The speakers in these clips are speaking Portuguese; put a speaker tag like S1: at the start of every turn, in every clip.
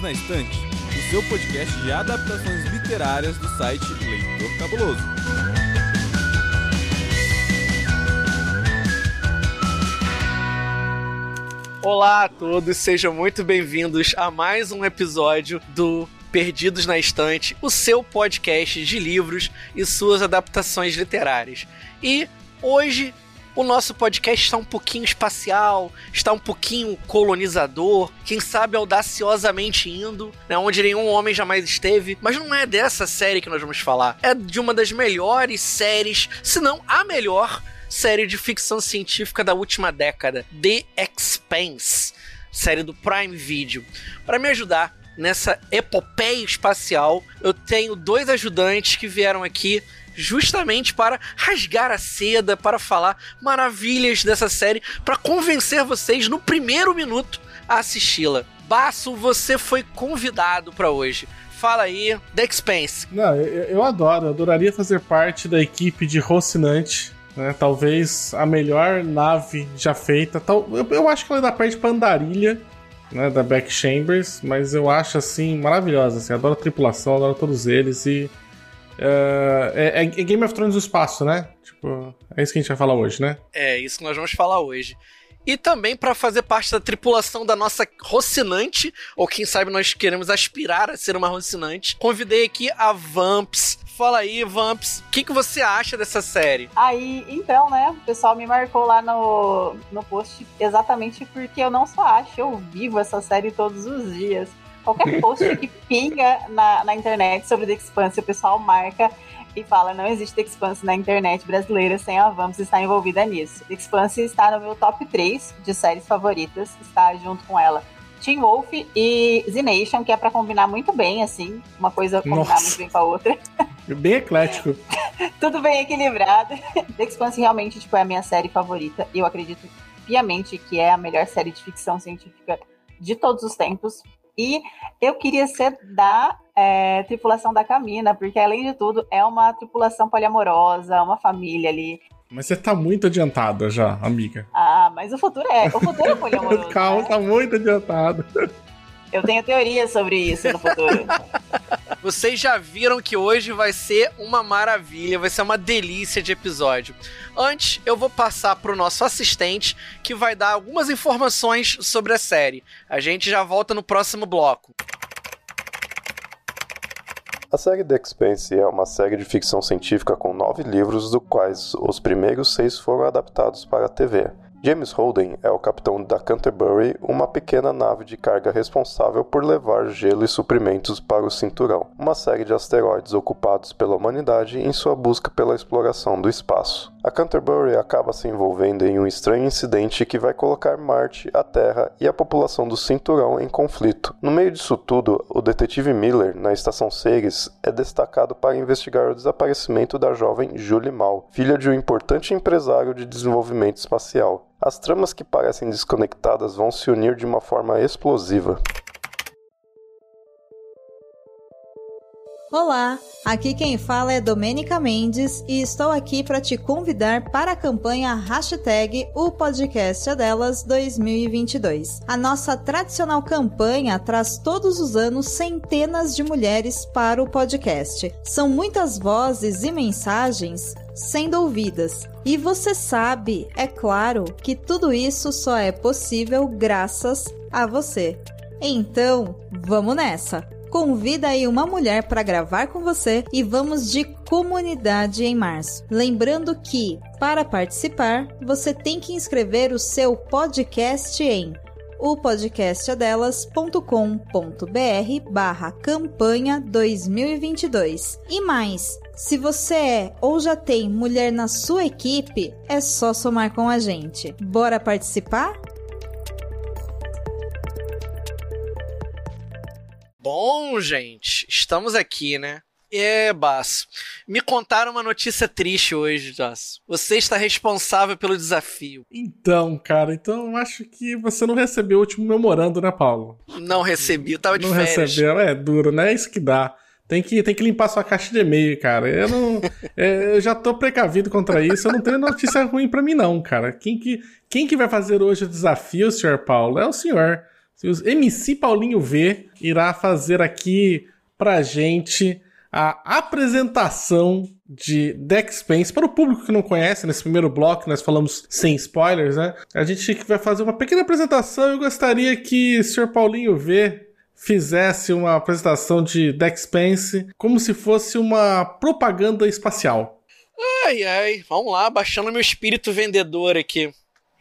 S1: Perdidos na Estante, o seu podcast de adaptações literárias do site Leitor Cabuloso.
S2: Olá a todos, sejam muito bem-vindos a mais um episódio do Perdidos na Estante, o seu podcast de livros e suas adaptações literárias. E hoje o nosso podcast está um pouquinho espacial, está um pouquinho colonizador, quem sabe audaciosamente indo, né, onde nenhum homem jamais esteve. Mas não é dessa série que nós vamos falar. É de uma das melhores séries, se não a melhor série de ficção científica da última década, The Expanse, série do Prime Video. Para me ajudar nessa epopeia espacial, eu tenho dois ajudantes que vieram aqui justamente para rasgar a seda, para falar maravilhas dessa série, para convencer vocês no primeiro minuto a assisti-la. Baço, você foi convidado para hoje. Fala aí, The Expense.
S3: Não, eu, eu adoro, eu adoraria fazer parte da equipe de Rocinante. Né? Talvez a melhor nave já feita. Tal, eu, eu acho que ela ainda perde pra Andarilha, né, da Back Chambers, mas eu acho assim maravilhosa. Assim, adoro a tripulação, adoro todos eles e Uh, é, é, Game of Thrones do espaço, né? Tipo, é isso que a gente vai falar hoje, né?
S2: É, isso que nós vamos falar hoje. E também para fazer parte da tripulação da nossa Rocinante, ou quem sabe nós queremos aspirar a ser uma Rocinante, convidei aqui a Vamps. Fala aí, Vamps, o que, que você acha dessa série?
S4: Aí, então, né, o pessoal me marcou lá no, no post exatamente porque eu não só acho, eu vivo essa série todos os dias. Qualquer post que pinga na, na internet sobre The Expanse, o pessoal marca e fala: não existe The Expanse na internet brasileira sem a Vamos estar envolvida nisso. The Expanse está no meu top 3 de séries favoritas, está junto com ela. Teen Wolf e Z Nation, que é para combinar muito bem, assim, uma coisa combinar Nossa. muito bem com a outra.
S3: Bem eclético.
S4: Tudo bem equilibrado. The Expanse realmente tipo, é a minha série favorita. Eu acredito piamente que é a melhor série de ficção científica de todos os tempos. E eu queria ser da é, tripulação da Camina, porque além de tudo é uma tripulação poliamorosa, uma família ali.
S3: Mas você tá muito adiantada já, amiga.
S4: Ah, mas o futuro é, o futuro é poliamoroso.
S3: Calma, né? tá muito adiantado.
S4: Eu tenho teorias sobre isso no futuro.
S2: Vocês já viram que hoje vai ser uma maravilha, vai ser uma delícia de episódio. Antes, eu vou passar para o nosso assistente que vai dar algumas informações sobre a série. A gente já volta no próximo bloco.
S5: A série The Expanse é uma série de ficção científica com nove livros, dos quais os primeiros seis foram adaptados para a TV. James Holden é o capitão da Canterbury, uma pequena nave de carga responsável por levar gelo e suprimentos para o cinturão, uma série de asteroides ocupados pela humanidade em sua busca pela exploração do espaço. A Canterbury acaba se envolvendo em um estranho incidente que vai colocar Marte, a Terra e a população do cinturão em conflito. No meio disso tudo, o detetive Miller, na estação Ceres, é destacado para investigar o desaparecimento da jovem Julie Mal, filha de um importante empresário de desenvolvimento espacial. As tramas que parecem desconectadas vão se unir de uma forma explosiva.
S6: Olá, aqui quem fala é Domênica Mendes e estou aqui para te convidar para a campanha hashtag O Podcast é Delas 2022. A nossa tradicional campanha traz todos os anos centenas de mulheres para o podcast. São muitas vozes e mensagens sendo ouvidas. E você sabe, é claro, que tudo isso só é possível graças a você. Então, vamos nessa! Convida aí uma mulher para gravar com você e vamos de comunidade em março. Lembrando que, para participar, você tem que inscrever o seu podcast em o podcastadelas.com.br barra campanha 2022. E mais, se você é ou já tem mulher na sua equipe, é só somar com a gente. Bora participar?
S2: Bom, gente, estamos aqui, né? É, Basso. Me contaram uma notícia triste hoje, Basso. Você está responsável pelo desafio.
S3: Então, cara, então eu acho que você não recebeu o último memorando, né, Paulo?
S2: Não recebi, eu tava de
S3: não
S2: férias.
S3: Não recebeu, é duro, né? É isso que dá. Tem que, tem que limpar sua caixa de e-mail, cara. Eu não. é, eu já tô precavido contra isso. Eu não tenho notícia ruim para mim, não, cara. Quem que, quem que vai fazer hoje o desafio, senhor Paulo? É o senhor. O MC Paulinho V irá fazer aqui pra gente a apresentação de Deck Spence. Para o público que não conhece, nesse primeiro bloco nós falamos sem spoilers, né? A gente vai fazer uma pequena apresentação. Eu gostaria que o Sr. Paulinho V fizesse uma apresentação de Deck Spence como se fosse uma propaganda espacial.
S2: Ai, ai, vamos lá, baixando meu espírito vendedor aqui.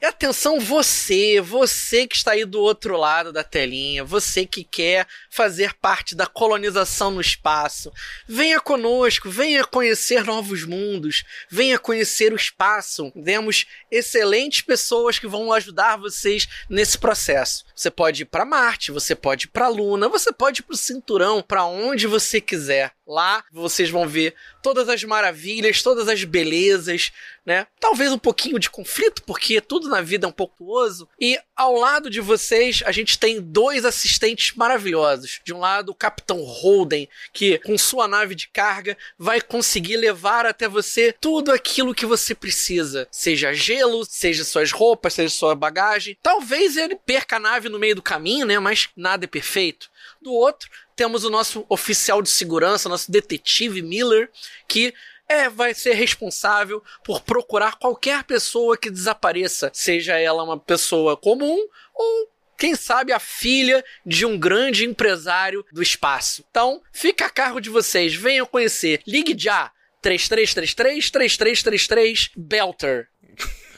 S2: E atenção, você, você que está aí do outro lado da telinha, você que quer fazer parte da colonização no espaço, venha conosco, venha conhecer novos mundos, venha conhecer o espaço. Temos excelentes pessoas que vão ajudar vocês nesse processo. Você pode ir para Marte, você pode ir para Luna, você pode ir para o cinturão, para onde você quiser. Lá vocês vão ver todas as maravilhas, todas as belezas, né? Talvez um pouquinho de conflito, porque tudo na vida é um pouco tuoso. E ao lado de vocês, a gente tem dois assistentes maravilhosos. De um lado, o Capitão Holden, que com sua nave de carga vai conseguir levar até você tudo aquilo que você precisa, seja gelo, seja suas roupas, seja sua bagagem. Talvez ele perca a nave no meio do caminho, né? Mas nada é perfeito. Do outro, temos o nosso oficial de segurança, nosso detetive Miller, que é, vai ser responsável por procurar qualquer pessoa que desapareça, seja ela uma pessoa comum ou quem sabe a filha de um grande empresário do espaço. Então, fica a cargo de vocês, venham conhecer. Ligue já 3333 3333 Belter.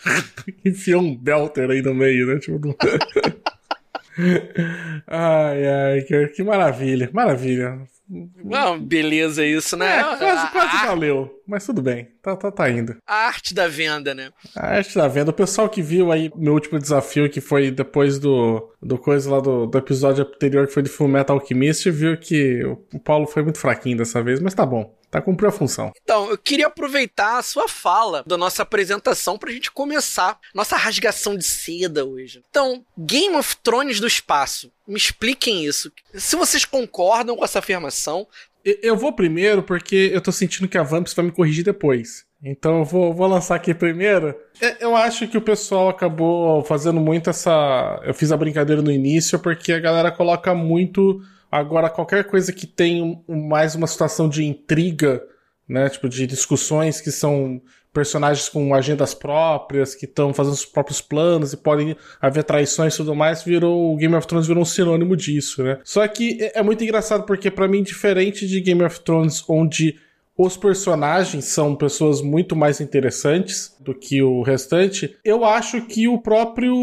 S3: Enfiou um Belter aí no meio, né? Tipo, ai, ai, que, que maravilha, maravilha.
S2: Não, beleza isso, né?
S3: É, quase, quase a, valeu, mas tudo bem, tá, tá, tá indo.
S2: A arte da venda, né?
S3: A arte da venda. O pessoal que viu aí meu último desafio, que foi depois do, do coisa lá do, do episódio anterior, que foi de Full Metal Alchemist, viu que o Paulo foi muito fraquinho dessa vez, mas tá bom. Tá cumpriu a função.
S2: Então, eu queria aproveitar a sua fala da nossa apresentação pra gente começar nossa rasgação de seda hoje. Então, Game of Thrones do espaço. Me expliquem isso. Se vocês concordam com essa afirmação.
S3: Eu vou primeiro porque eu tô sentindo que a Vamps vai me corrigir depois. Então eu vou, vou lançar aqui primeiro. Eu acho que o pessoal acabou fazendo muito essa. Eu fiz a brincadeira no início porque a galera coloca muito Agora, qualquer coisa que tem mais uma situação de intriga, né? Tipo, de discussões que são personagens com agendas próprias, que estão fazendo os próprios planos e podem haver traições e tudo mais, virou. O Game of Thrones virou um sinônimo disso, né? Só que é, é muito engraçado porque, para mim, diferente de Game of Thrones, onde os personagens são pessoas muito mais interessantes do que o restante. Eu acho que o próprio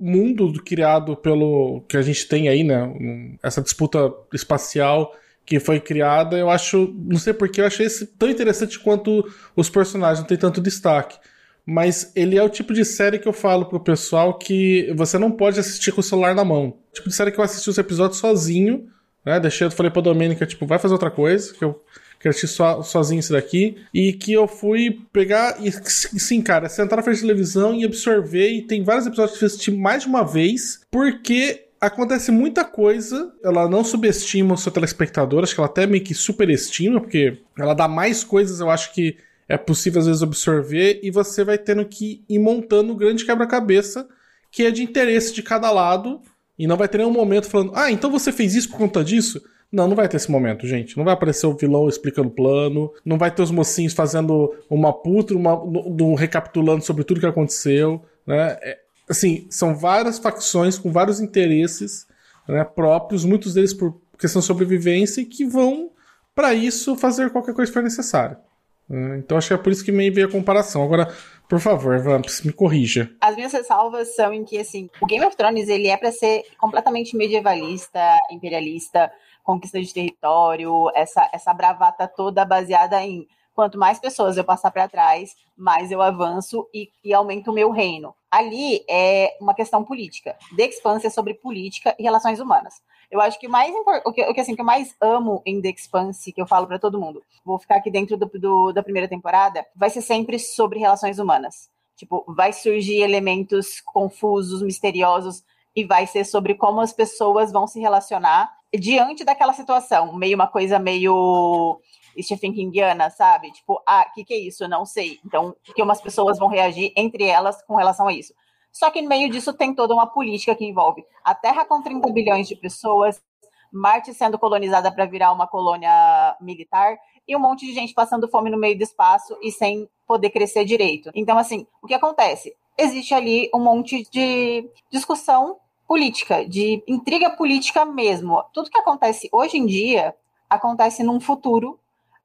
S3: mundo criado pelo que a gente tem aí, né, essa disputa espacial que foi criada, eu acho, não sei porque eu achei tão interessante quanto os personagens, não tem tanto destaque. Mas ele é o tipo de série que eu falo pro pessoal que você não pode assistir com o celular na mão. Tipo de série que eu assisti os episódios sozinho, né? Deixei, eu falei pra Domênica, tipo, vai fazer outra coisa, que eu que eu assisti so, sozinho isso daqui, e que eu fui pegar e, sim, cara, sentar na frente da televisão e absorver, e tem vários episódios que eu assisti mais de uma vez, porque acontece muita coisa, ela não subestima o seu telespectador, acho que ela até meio que superestima, porque ela dá mais coisas, eu acho que é possível às vezes absorver, e você vai tendo que ir montando um grande quebra-cabeça, que é de interesse de cada lado, e não vai ter nenhum momento falando, ah, então você fez isso por conta disso? Não, não vai ter esse momento, gente. Não vai aparecer o vilão explicando o plano. Não vai ter os mocinhos fazendo uma puta, uma, um recapitulando sobre tudo que aconteceu. Né? É, assim, são várias facções com vários interesses né, próprios, muitos deles por questão de sobrevivência, e que vão, para isso, fazer qualquer coisa que for necessário. Né? Então acho que é por isso que me veio a comparação. Agora, por favor, Vamps, me corrija.
S4: As minhas ressalvas são em que, assim, o Game of Thrones, ele é para ser completamente medievalista, imperialista, conquista de território, essa, essa bravata toda baseada em quanto mais pessoas eu passar para trás, mais eu avanço e, e, aumento o meu reino. Ali é uma questão política. The Expanse é sobre política e relações humanas. Eu acho que o mais o que, o que, assim, que eu mais amo em The Expanse, que eu falo para todo mundo, vou ficar aqui dentro do, do, da primeira temporada, vai ser sempre sobre relações humanas. Tipo, vai surgir elementos confusos, misteriosos, e vai ser sobre como as pessoas vão se relacionar diante daquela situação, meio uma coisa meio Stephen Kingiana, sabe? Tipo, ah, o que, que é isso? Não sei. Então, que umas pessoas vão reagir entre elas com relação a isso. Só que no meio disso tem toda uma política que envolve a Terra com 30 bilhões de pessoas, Marte sendo colonizada para virar uma colônia militar e um monte de gente passando fome no meio do espaço e sem poder crescer direito. Então, assim, o que acontece? Existe ali um monte de discussão política, de intriga política mesmo. Tudo que acontece hoje em dia acontece num futuro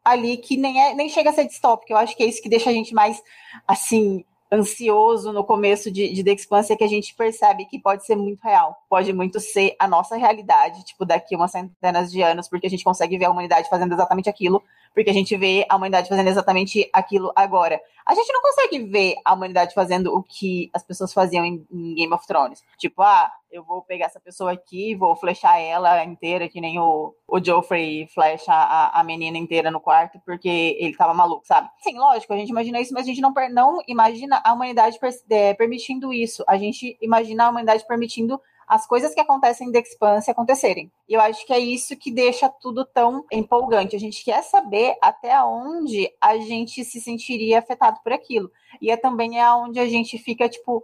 S4: ali que nem, é, nem chega a ser distópico. Eu acho que é isso que deixa a gente mais, assim, ansioso no começo de, de The Expanse é que a gente percebe que pode ser muito real. Pode muito ser a nossa realidade, tipo, daqui umas centenas de anos, porque a gente consegue ver a humanidade fazendo exatamente aquilo porque a gente vê a humanidade fazendo exatamente aquilo agora. A gente não consegue ver a humanidade fazendo o que as pessoas faziam em, em Game of Thrones. Tipo, ah, eu vou pegar essa pessoa aqui, vou flechar ela inteira, que nem o, o Joffrey flecha a, a menina inteira no quarto, porque ele tava maluco, sabe? Sim, lógico, a gente imagina isso, mas a gente não, não imagina a humanidade per, é, permitindo isso. A gente imagina a humanidade permitindo as coisas que acontecem em The Expanse acontecerem. E eu acho que é isso que deixa tudo tão empolgante. A gente quer saber até onde a gente se sentiria afetado por aquilo. E é também aonde a gente fica, tipo,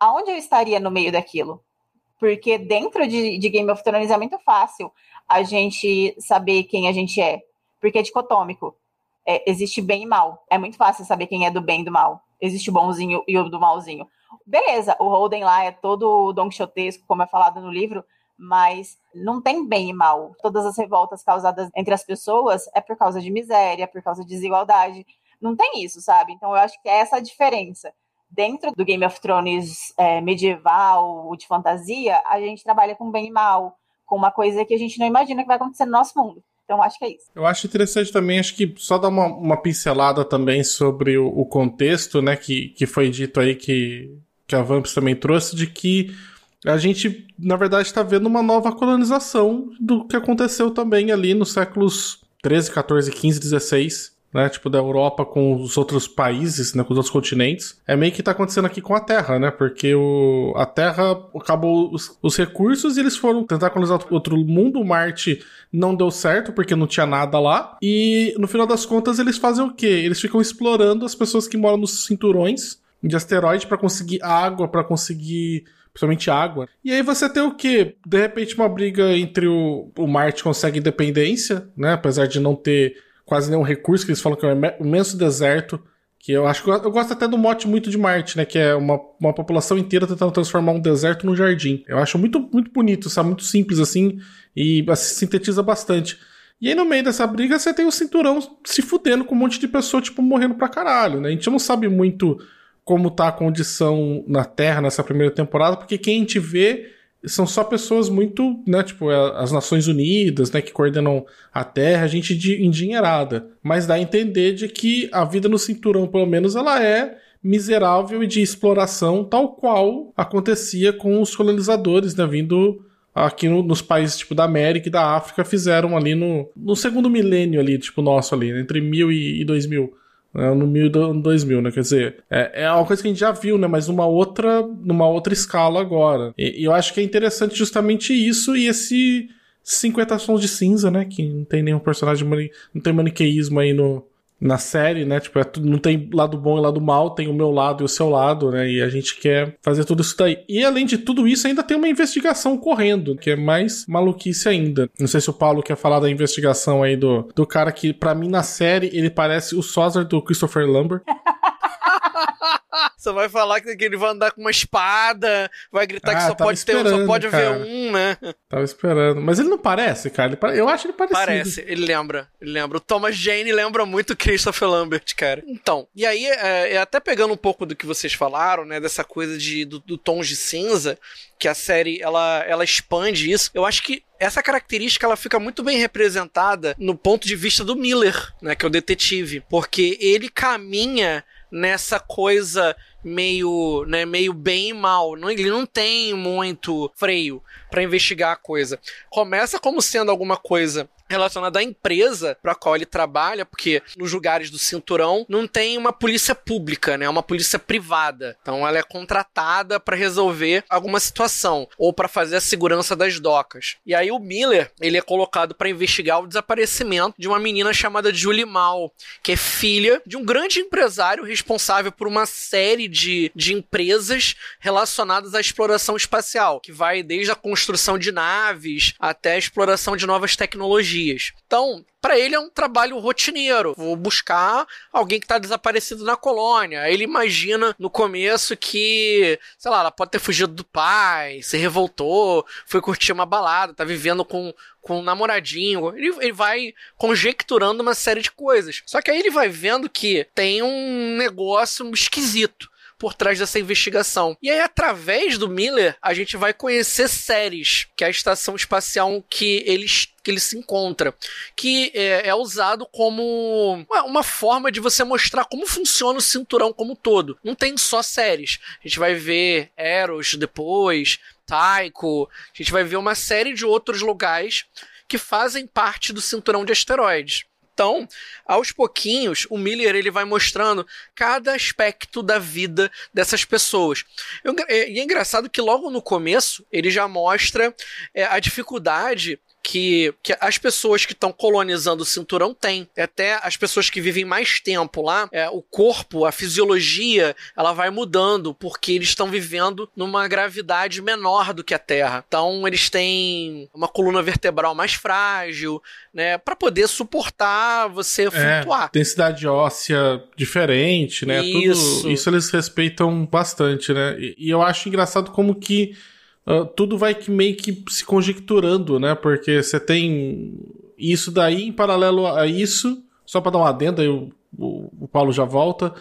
S4: aonde eu estaria no meio daquilo? Porque dentro de, de Game of Thrones é muito fácil a gente saber quem a gente é. Porque é dicotômico. É, existe bem e mal. É muito fácil saber quem é do bem e do mal. Existe o bonzinho e o do malzinho. Beleza, o Holden lá é todo don quixotesco, como é falado no livro, mas não tem bem e mal. Todas as revoltas causadas entre as pessoas é por causa de miséria, por causa de desigualdade. Não tem isso, sabe? Então eu acho que é essa a diferença. Dentro do Game of Thrones é, medieval, de fantasia, a gente trabalha com bem e mal, com uma coisa que a gente não imagina que vai acontecer no nosso mundo. Então, acho que é isso.
S3: Eu acho interessante também, acho que só dar uma, uma pincelada também sobre o, o, contexto, né, que, que foi dito aí que, que a Vamps também trouxe, de que a gente, na verdade, está vendo uma nova colonização do que aconteceu também ali nos séculos 13, 14, 15, 16 né? Tipo, da Europa com os outros países, né? Com os outros continentes. É meio que tá acontecendo aqui com a Terra, né? Porque o, a Terra acabou os, os recursos e eles foram tentar colonizar outro mundo. Marte não deu certo porque não tinha nada lá. E no final das contas, eles fazem o quê? Eles ficam explorando as pessoas que moram nos cinturões de asteroide para conseguir água, para conseguir principalmente água. E aí você tem o quê? De repente uma briga entre o, o Marte consegue independência, né? Apesar de não ter quase nenhum recurso, que eles falam que é um imenso deserto. Que eu acho que eu, eu gosto até do mote muito de Marte, né? Que é uma, uma população inteira tentando transformar um deserto num jardim. Eu acho muito, muito bonito, sabe? Muito simples assim e assim, sintetiza bastante. E aí, no meio dessa briga, você tem o cinturão se fudendo com um monte de pessoa, tipo, morrendo pra caralho, né? A gente não sabe muito como tá a condição na Terra nessa primeira temporada, porque quem a gente vê são só pessoas muito, né, tipo, é, as Nações Unidas, né, que coordenam a Terra, gente endinheirada. Mas dá a entender de que a vida no cinturão, pelo menos, ela é miserável e de exploração, tal qual acontecia com os colonizadores, né, vindo aqui no, nos países, tipo, da América e da África, fizeram ali no, no segundo milênio ali, tipo, nosso ali, entre mil e, e dois mil né, no mil do 2000, né? Quer dizer, é, é uma coisa que a gente já viu, né? Mas numa outra, numa outra escala agora. E, e eu acho que é interessante justamente isso e esse 50 sons de cinza, né? Que não tem nenhum personagem, não tem maniqueísmo aí no, na série, né? Tipo, é, não tem lado bom e lado mal, tem o meu lado e o seu lado, né? E a gente quer fazer tudo isso daí. E além de tudo isso, ainda tem uma investigação correndo, que é mais maluquice ainda. Não sei se o Paulo quer falar da investigação aí do, do cara que, para mim, na série, ele parece o Sozar do Christopher Lambert.
S2: Você vai falar que ele vai andar com uma espada, vai gritar ah, que só pode ter, só pode ver um, né?
S3: Tava esperando. Mas ele não parece, cara. Eu acho ele parecido.
S2: Parece, ele lembra. Ele lembra. O Thomas Jane lembra muito Christopher Lambert, cara. Então, e aí, é, é, até pegando um pouco do que vocês falaram, né? Dessa coisa de, do, do tons de cinza, que a série ela, ela expande isso. Eu acho que essa característica ela fica muito bem representada no ponto de vista do Miller, né, que é o detetive, porque ele caminha nessa coisa meio, né, meio bem e mal. Não, ele não tem muito freio para investigar a coisa. Começa como sendo alguma coisa relacionada à empresa para qual ele trabalha, porque nos lugares do cinturão não tem uma polícia pública, né? É uma polícia privada. Então ela é contratada para resolver alguma situação ou para fazer a segurança das docas. E aí o Miller, ele é colocado para investigar o desaparecimento de uma menina chamada Julie Mal, que é filha de um grande empresário responsável por uma série de, de empresas relacionadas à exploração espacial, que vai desde a construção de naves até a exploração de novas tecnologias. Então, para ele é um trabalho rotineiro. Vou buscar alguém que está desaparecido na colônia. Ele imagina no começo que, sei lá, ela pode ter fugido do pai, se revoltou, foi curtir uma balada, tá vivendo com, com um namoradinho. Ele, ele vai conjecturando uma série de coisas. Só que aí ele vai vendo que tem um negócio esquisito por trás dessa investigação. E aí, através do Miller, a gente vai conhecer séries, que é a estação espacial que eles que ele se encontra, que é, é, usado como uma forma de você mostrar como funciona o cinturão como todo. Não tem só séries. A gente vai ver Eros depois, Taiko, a gente vai ver uma série de outros lugares que fazem parte do cinturão de asteroides. Então, aos pouquinhos, o Miller ele vai mostrando cada aspecto da vida dessas pessoas. E é engraçado que logo no começo ele já mostra é, a dificuldade que, que as pessoas que estão colonizando o cinturão têm. Até as pessoas que vivem mais tempo lá, é, o corpo, a fisiologia, ela vai mudando, porque eles estão vivendo numa gravidade menor do que a Terra. Então, eles têm uma coluna vertebral mais frágil, né? para poder suportar você é, flutuar.
S3: Densidade óssea diferente, né? Isso. Tudo, isso eles respeitam bastante, né? E, e eu acho engraçado como que uh, tudo vai que meio que se conjecturando, né? Porque você tem isso daí em paralelo a isso, só para dar uma adenda, aí o, o, o, Paulo já volta,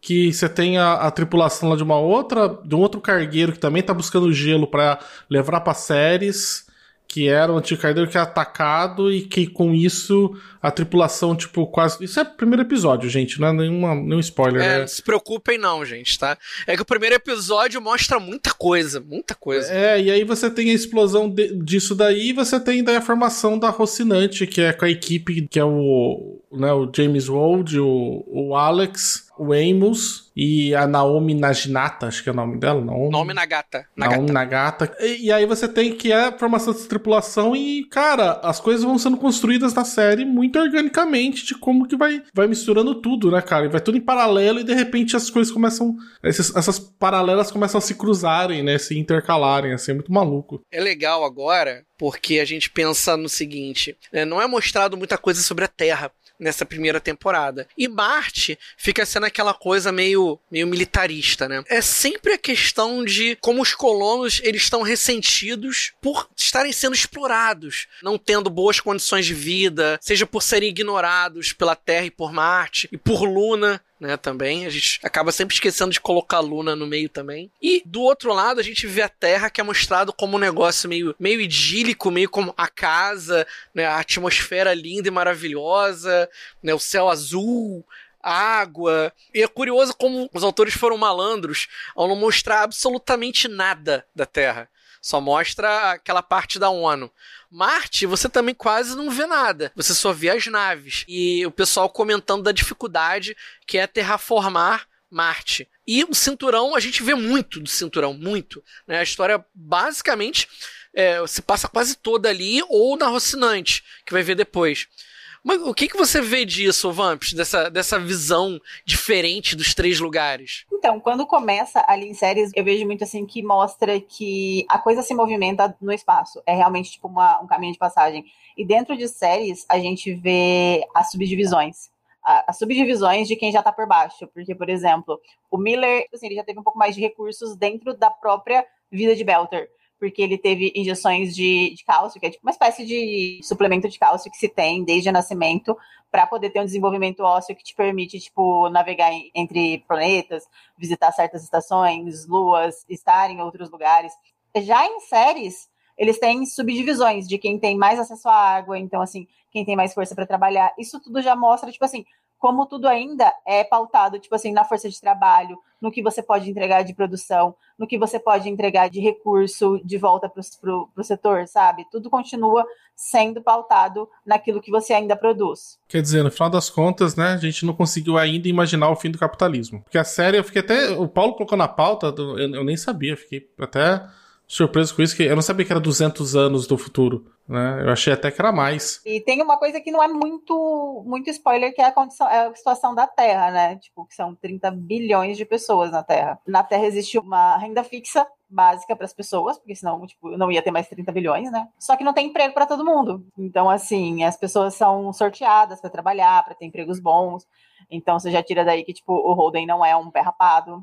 S3: que você tem a, a, tripulação lá de uma outra, de um outro cargueiro que também tá buscando gelo para levar para séries que era o antigo cargueiro que é atacado e que com isso a tripulação, tipo, quase. Isso é o primeiro episódio, gente, não é nenhuma, nenhum spoiler. É,
S2: né? não se preocupem, não, gente, tá? É que o primeiro episódio mostra muita coisa, muita coisa.
S3: É, e aí você tem a explosão de, disso daí e você tem daí a formação da Rocinante, que é com a equipe, que é o, né, o James Wold, o, o Alex o Amos e a Naomi Naginata, acho que é o nome dela, Naomi.
S2: Naomi Nagata.
S3: Naomi Nagata. E, e, aí você tem que é a formação dessa tripulação e, cara, as coisas vão sendo construídas na série muito organicamente de como que vai, vai misturando tudo, né, cara? E vai tudo em paralelo e de repente as coisas começam. Essas, essas paralelas começam a se cruzarem, né? Se intercalarem, assim, é muito maluco.
S2: É legal agora porque a gente pensa no seguinte: né, não é mostrado muita coisa sobre a Terra nessa primeira temporada. E Marte fica sendo aquela coisa meio, meio militarista, né? É sempre a questão de como os colonos eles estão ressentidos por estarem sendo explorados, não tendo boas condições de vida, seja por serem ignorados pela Terra e por Marte e por Luna, né, também. A gente acaba sempre esquecendo de colocar a Luna no meio também. E do outro lado, a gente vê a Terra que é mostrado como um negócio meio, meio idílico, meio como a casa, né, a atmosfera linda e maravilhosa, né, o céu azul, água. E é curioso como os autores foram malandros ao não mostrar absolutamente nada da Terra. Só mostra aquela parte da ONU. Marte, você também quase não vê nada. Você só vê as naves. E o pessoal comentando da dificuldade que é terraformar Marte. E o cinturão, a gente vê muito do cinturão, muito. Né? A história basicamente é, se passa quase toda ali ou na Rocinante, que vai ver depois. Mas o que, que você vê disso, Vamps, dessa, dessa visão diferente dos três lugares?
S4: Então, quando começa ali em séries, eu vejo muito assim que mostra que a coisa se movimenta no espaço. É realmente tipo uma, um caminho de passagem. E dentro de séries, a gente vê as subdivisões as subdivisões de quem já está por baixo. Porque, por exemplo, o Miller, assim, ele já teve um pouco mais de recursos dentro da própria vida de Belter porque ele teve injeções de, de cálcio, que é tipo uma espécie de suplemento de cálcio que se tem desde o nascimento para poder ter um desenvolvimento ósseo que te permite, tipo, navegar entre planetas, visitar certas estações, luas, estar em outros lugares. Já em séries, eles têm subdivisões de quem tem mais acesso à água, então, assim, quem tem mais força para trabalhar. Isso tudo já mostra, tipo assim, como tudo ainda é pautado, tipo assim, na força de trabalho, no que você pode entregar de produção, no que você pode entregar de recurso de volta para o setor, sabe? Tudo continua sendo pautado naquilo que você ainda produz.
S3: Quer dizer, no final das contas, né, a gente não conseguiu ainda imaginar o fim do capitalismo. Porque a série, eu fiquei até. O Paulo colocou na pauta, eu, eu nem sabia, fiquei até surpreso com isso, que eu não sabia que era 200 anos do futuro, né? Eu achei até que era mais.
S4: E tem uma coisa que não é muito, muito spoiler, que é a, condição, é a situação da Terra, né? Tipo, que são 30 bilhões de pessoas na Terra. Na Terra existe uma renda fixa básica para as pessoas, porque senão, tipo, não ia ter mais 30 bilhões, né? Só que não tem emprego para todo mundo. Então, assim, as pessoas são sorteadas para trabalhar, para ter empregos bons. Então, você já tira daí que, tipo, o Holden não é um pé rapado.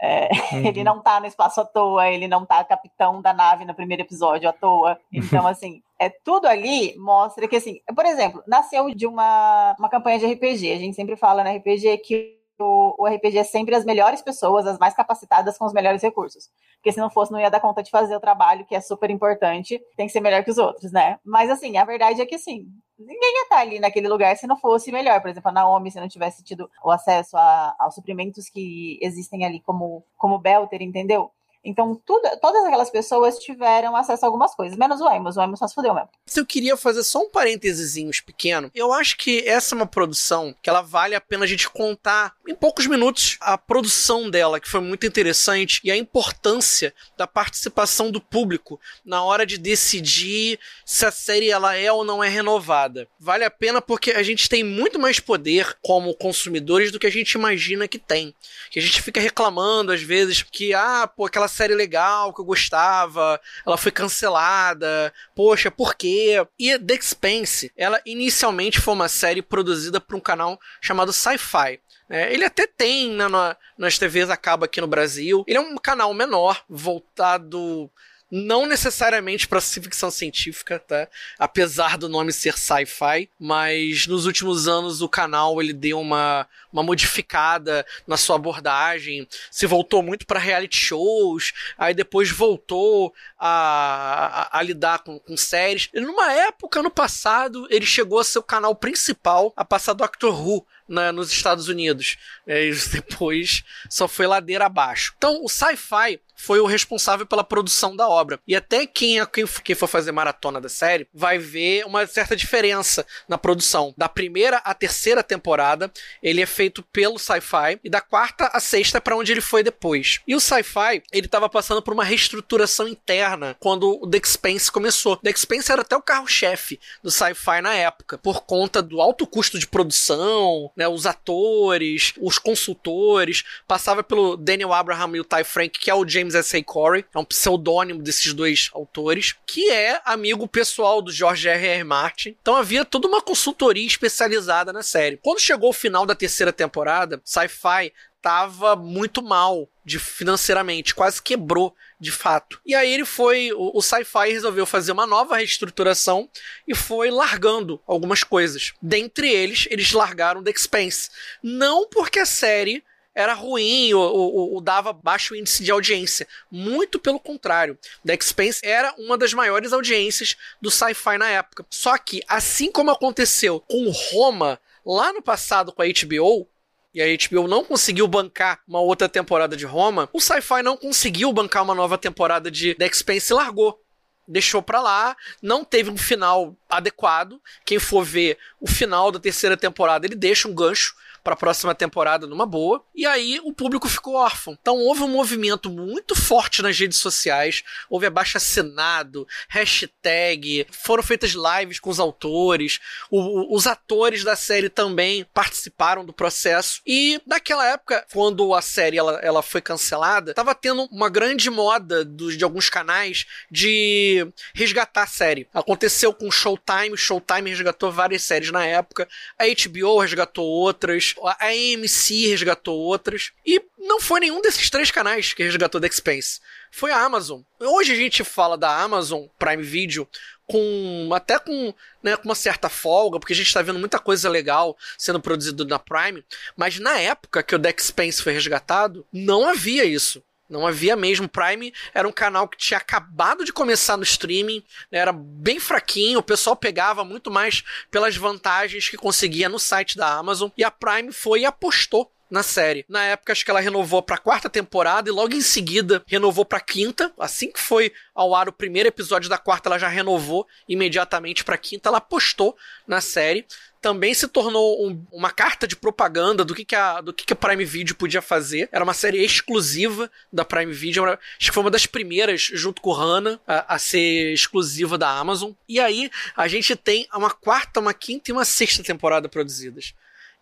S4: É, uhum. Ele não tá no espaço à toa, ele não tá capitão da nave no primeiro episódio à toa. Então, assim, é tudo ali mostra que, assim, por exemplo, nasceu de uma, uma campanha de RPG. A gente sempre fala na RPG que o, o, RPG é sempre as melhores pessoas, as mais capacitadas com os melhores recursos. Porque se não fosse, não ia dar conta de fazer o trabalho, que é super importante, tem que ser melhor que os outros, né? Mas assim, a verdade é que sim, ninguém ia estar ali naquele lugar se não fosse melhor. Por exemplo, a Naomi, se não tivesse tido o acesso a, aos suprimentos que existem ali como, como Belter, entendeu? Então, tudo, todas aquelas pessoas tiveram acesso a algumas coisas, menos o Amos. O Amos só se fudeu mesmo.
S2: Se eu queria fazer só um parênteses pequeno, eu acho que essa é uma produção que ela vale a pena a gente contar em poucos minutos a produção dela, que foi muito interessante, e a importância da participação do público na hora de decidir se a série ela é ou não é renovada. Vale a pena porque a gente tem muito mais poder como consumidores do que a gente imagina que tem. Que a gente fica reclamando às vezes que, ah, pô, aquela série legal que eu gostava, ela foi cancelada, poxa, por quê? E The Expanse, ela inicialmente foi uma série produzida por um canal chamado Sci-Fi. É, ele até tem né, na, nas TVs acaba aqui no Brasil. Ele é um canal menor, voltado não necessariamente para ficção científica, tá? Apesar do nome ser sci-fi, mas nos últimos anos o canal ele deu uma, uma modificada na sua abordagem, se voltou muito para reality shows, aí depois voltou a, a, a lidar com, com, séries. E numa época, no passado, ele chegou a ser o canal principal a passar Doctor Who na, nos Estados Unidos. É, depois só foi ladeira abaixo. Então, o sci-fi foi o responsável pela produção da obra. E até quem, quem, quem for fazer maratona da série vai ver uma certa diferença na produção. Da primeira à terceira temporada, ele é feito pelo Sci-Fi, e da quarta à sexta é para onde ele foi depois. E o Sci-Fi, ele estava passando por uma reestruturação interna quando o The Expanse começou. The Expanse era até o carro-chefe do Sci-Fi na época, por conta do alto custo de produção, né, os atores, os consultores, passava pelo Daniel Abraham e o Ty Frank, que é o James S.A. Corey, é um pseudônimo desses dois autores, que é amigo pessoal do George R. R. Martin. Então havia toda uma consultoria especializada na série. Quando chegou o final da terceira temporada, Sci-Fi tava muito mal de financeiramente, quase quebrou de fato. E aí ele foi, o, o Sci-Fi resolveu fazer uma nova reestruturação e foi largando algumas coisas. Dentre eles, eles largaram The Expanse. Não porque a série era ruim ou, ou, ou, dava baixo índice de audiência. Muito pelo contrário. The Expanse era uma das maiores audiências do sci-fi na época. Só que, assim como aconteceu com Roma lá no passado com a HBO, e a HBO não conseguiu bancar uma outra temporada de Roma, o Sci-Fi não conseguiu bancar uma nova temporada de The Expanse e largou deixou para lá, não teve um final adequado. Quem for ver o final da terceira temporada, ele deixa um gancho para a próxima temporada numa boa. E aí o público ficou órfão. Então houve um movimento muito forte nas redes sociais, houve abaixo assinado, hashtag, foram feitas lives com os autores, o, os atores da série também participaram do processo. E naquela época, quando a série ela, ela foi cancelada, tava tendo uma grande moda dos, de alguns canais de resgatar a série. Aconteceu com Showtime, Showtime resgatou várias séries na época, a HBO resgatou outras, a AMC resgatou outras. E não foi nenhum desses três canais que resgatou The Expanse. Foi a Amazon. Hoje a gente fala da Amazon Prime Video com até com, né, com uma certa folga, porque a gente está vendo muita coisa legal sendo produzido na Prime, mas na época que o The foi resgatado, não havia isso. Não havia mesmo. Prime era um canal que tinha acabado de começar no streaming, né, era bem fraquinho, o pessoal pegava muito mais pelas vantagens que conseguia no site da Amazon. E a Prime foi e apostou na série. Na época, acho que ela renovou pra quarta temporada e logo em seguida renovou pra quinta. Assim que foi ao ar o primeiro episódio da quarta, ela já renovou imediatamente pra quinta. Ela apostou na série. Também se tornou um, uma carta de propaganda do que, que, a, do que, que a Prime Video podia fazer. Era uma série exclusiva da Prime Video. Acho que foi uma das primeiras, junto com Hannah, a, a ser exclusiva da Amazon. E aí, a gente tem uma quarta, uma quinta e uma sexta temporada produzidas.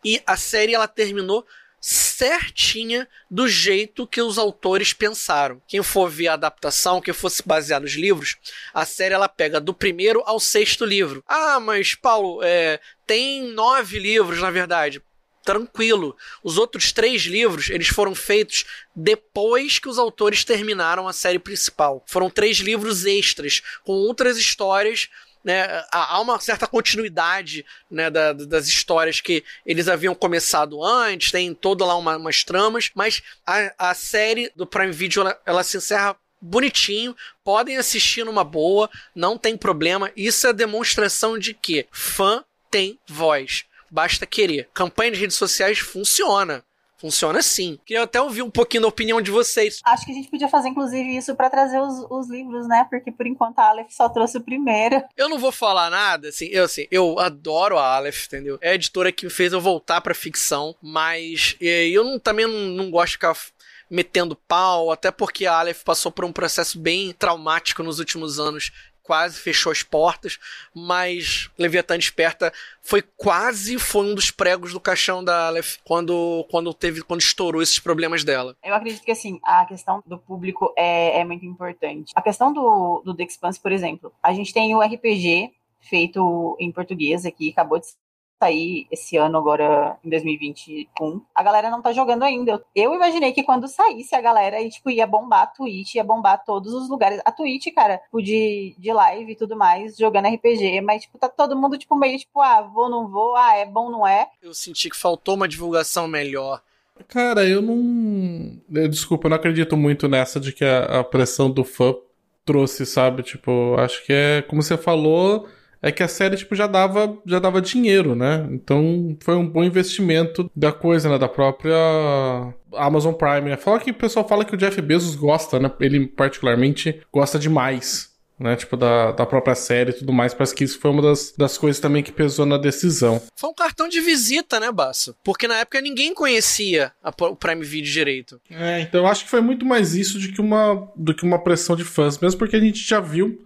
S2: E a série ela terminou certinha do jeito que os autores pensaram. Quem for ver a adaptação, que fosse basear nos livros, a série ela pega do primeiro ao sexto livro. Ah, mas Paulo, é, tem nove livros na verdade. Tranquilo. Os outros três livros eles foram feitos depois que os autores terminaram a série principal. Foram três livros extras com outras histórias né, há uma certa continuidade né, da, das histórias que eles haviam começado antes, tem toda lá uma, umas tramas, mas a, a série do Prime Video ela, ela se encerra bonitinho, podem assistir numa boa, não tem problema. Isso é demonstração de que fã tem voz. Basta querer. Campanha de redes sociais funciona. Funciona assim. Queria até ouvir um pouquinho da opinião de vocês.
S4: Acho que a gente podia fazer, inclusive, isso para trazer os, os, livros, né? Porque por enquanto a Aleph só trouxe o primeiro.
S2: Eu não vou falar nada, assim, eu assim, eu adoro a Aleph, entendeu? É a editora que me fez eu voltar pra ficção, mas eu não, também não, não gosto de ficar metendo pau, até porque a Aleph passou por um processo bem traumático nos últimos anos quase fechou as portas, mas Leviatã Desperta foi quase foi um dos pregos do caixão da Aleph quando, quando teve quando estourou esses problemas dela.
S4: Eu acredito que assim, a questão do público é, é muito importante. A questão do, do The Expanse, por exemplo, a gente tem o RPG feito em português aqui, acabou de sair esse ano, agora em 2021, a galera não tá jogando ainda. Eu imaginei que quando saísse a galera e, tipo, ia bombar a Twitch, ia bombar todos os lugares. A Twitch, cara, tipo, de, de live e tudo mais, jogando RPG, mas, tipo, tá todo mundo, tipo, meio, tipo, ah, vou, não vou, ah, é bom, não é.
S2: Eu senti que faltou uma divulgação melhor.
S3: Cara, eu não. Desculpa, eu não acredito muito nessa de que a, a pressão do fã trouxe, sabe? Tipo, acho que é, como você falou é que a série tipo já dava já dava dinheiro, né? Então foi um bom investimento da coisa, né, da própria Amazon Prime. Né? Fala que o pessoal fala que o Jeff Bezos gosta, né? Ele particularmente gosta demais. Né, tipo, da, da própria série e tudo mais. Parece que isso foi uma das, das coisas também que pesou na decisão.
S2: Foi um cartão de visita, né, Basso? Porque na época ninguém conhecia a, o Prime Video direito.
S3: É, então eu acho que foi muito mais isso do que uma, do que uma pressão de fãs. Mesmo porque a gente já viu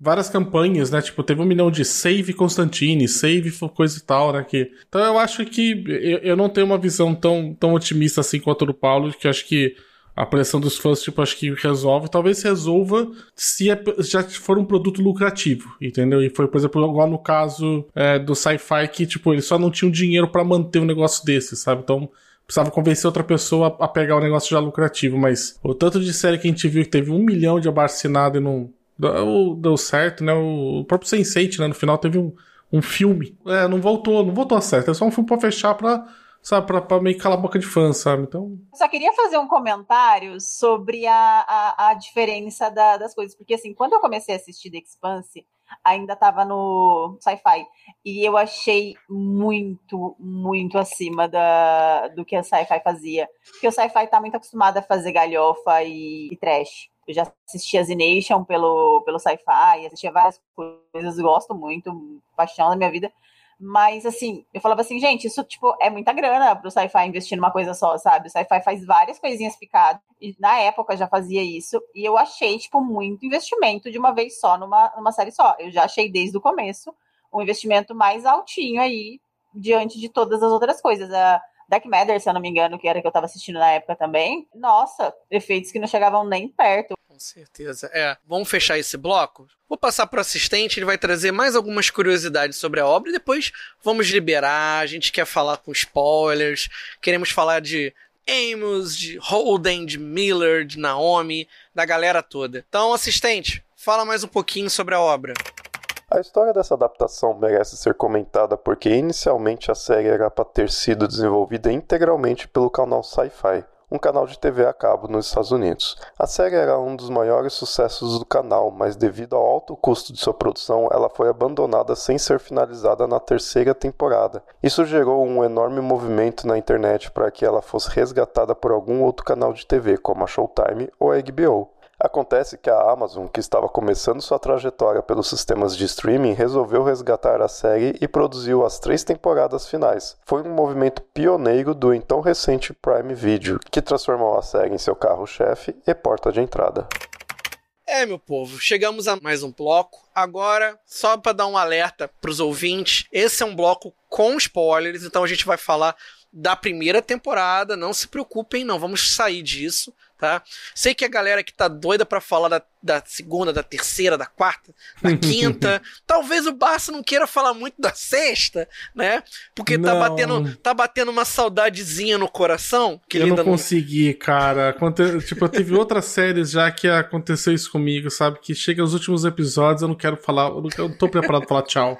S3: várias campanhas, né? Tipo, teve um milhão de save Constantine, save coisa e tal, né? Que... Então eu acho que eu, eu não tenho uma visão tão, tão otimista assim quanto a do Paulo, que acho que a pressão dos fãs, tipo, acho que resolve. Talvez resolva se é, já for um produto lucrativo, entendeu? E foi, por exemplo, igual no caso é, do sci-fi, que, tipo, eles só não tinham dinheiro para manter um negócio desse, sabe? Então, precisava convencer outra pessoa a pegar o negócio já lucrativo, mas o tanto de série que a gente viu que teve um milhão de abaixo-assinado e não Deu, deu certo, né? O próprio Sense8, né? No final teve um, um filme. É, não voltou, não voltou a certo. É só um filme pra fechar pra, sabe, pra, pra meio calar a boca de fã, sabe? Então.
S4: Só queria fazer um comentário sobre a, a, a diferença da, das coisas. Porque, assim, quando eu comecei a assistir The Expanse, ainda tava no sci-fi. E eu achei muito, muito acima da, do que a sci-fi fazia. Porque o sci-fi tá muito acostumado a fazer galhofa e, e trash. Eu já assisti a Zination pelo, pelo sci-fi, assistia várias coisas, gosto muito, paixão da minha vida. Mas, assim, eu falava assim, gente, isso, tipo, é muita grana pro sci-fi investir numa coisa só, sabe? O sci-fi faz várias coisinhas picadas. E na época já fazia isso. E eu achei, tipo, muito investimento de uma vez só, numa, numa série só. Eu já achei desde o começo um investimento mais altinho aí, diante de todas as outras coisas. A, Dark Matter, se eu não me engano, que era que eu tava assistindo na época também. Nossa, efeitos que não chegavam nem perto.
S2: Com certeza. É, vamos fechar esse bloco? Vou passar para o assistente, ele vai trazer mais algumas curiosidades sobre a obra e depois vamos liberar. A gente quer falar com spoilers, queremos falar de Amos, de Holden, de Miller, de Naomi, da galera toda. Então, assistente, fala mais um pouquinho sobre a obra.
S5: A história dessa adaptação merece ser comentada porque inicialmente a série era para ter sido desenvolvida integralmente pelo canal Sci-Fi, um canal de TV a cabo nos Estados Unidos. A série era um dos maiores sucessos do canal, mas devido ao alto custo de sua produção, ela foi abandonada sem ser finalizada na terceira temporada. Isso gerou um enorme movimento na internet para que ela fosse resgatada por algum outro canal de TV, como a Showtime ou a HBO. Acontece que a Amazon, que estava começando sua trajetória pelos sistemas de streaming, resolveu resgatar a série e produziu as três temporadas finais. Foi um movimento pioneiro do então recente Prime Video, que transformou a série em seu carro-chefe e porta de entrada.
S2: É, meu povo, chegamos a mais um bloco. Agora, só para dar um alerta para os ouvintes, esse é um bloco com spoilers, então a gente vai falar da primeira temporada. Não se preocupem, não vamos sair disso tá? Sei que a galera que tá doida para falar da, da segunda, da terceira, da quarta, da quinta, talvez o Barça não queira falar muito da sexta, né? Porque tá batendo, tá batendo uma saudadezinha no coração.
S3: Que eu não consegui, não... cara. Aconte... tipo, eu tive outras séries já que aconteceu isso comigo, sabe? Que chega os últimos episódios, eu não quero falar, eu não tô preparado pra falar tchau.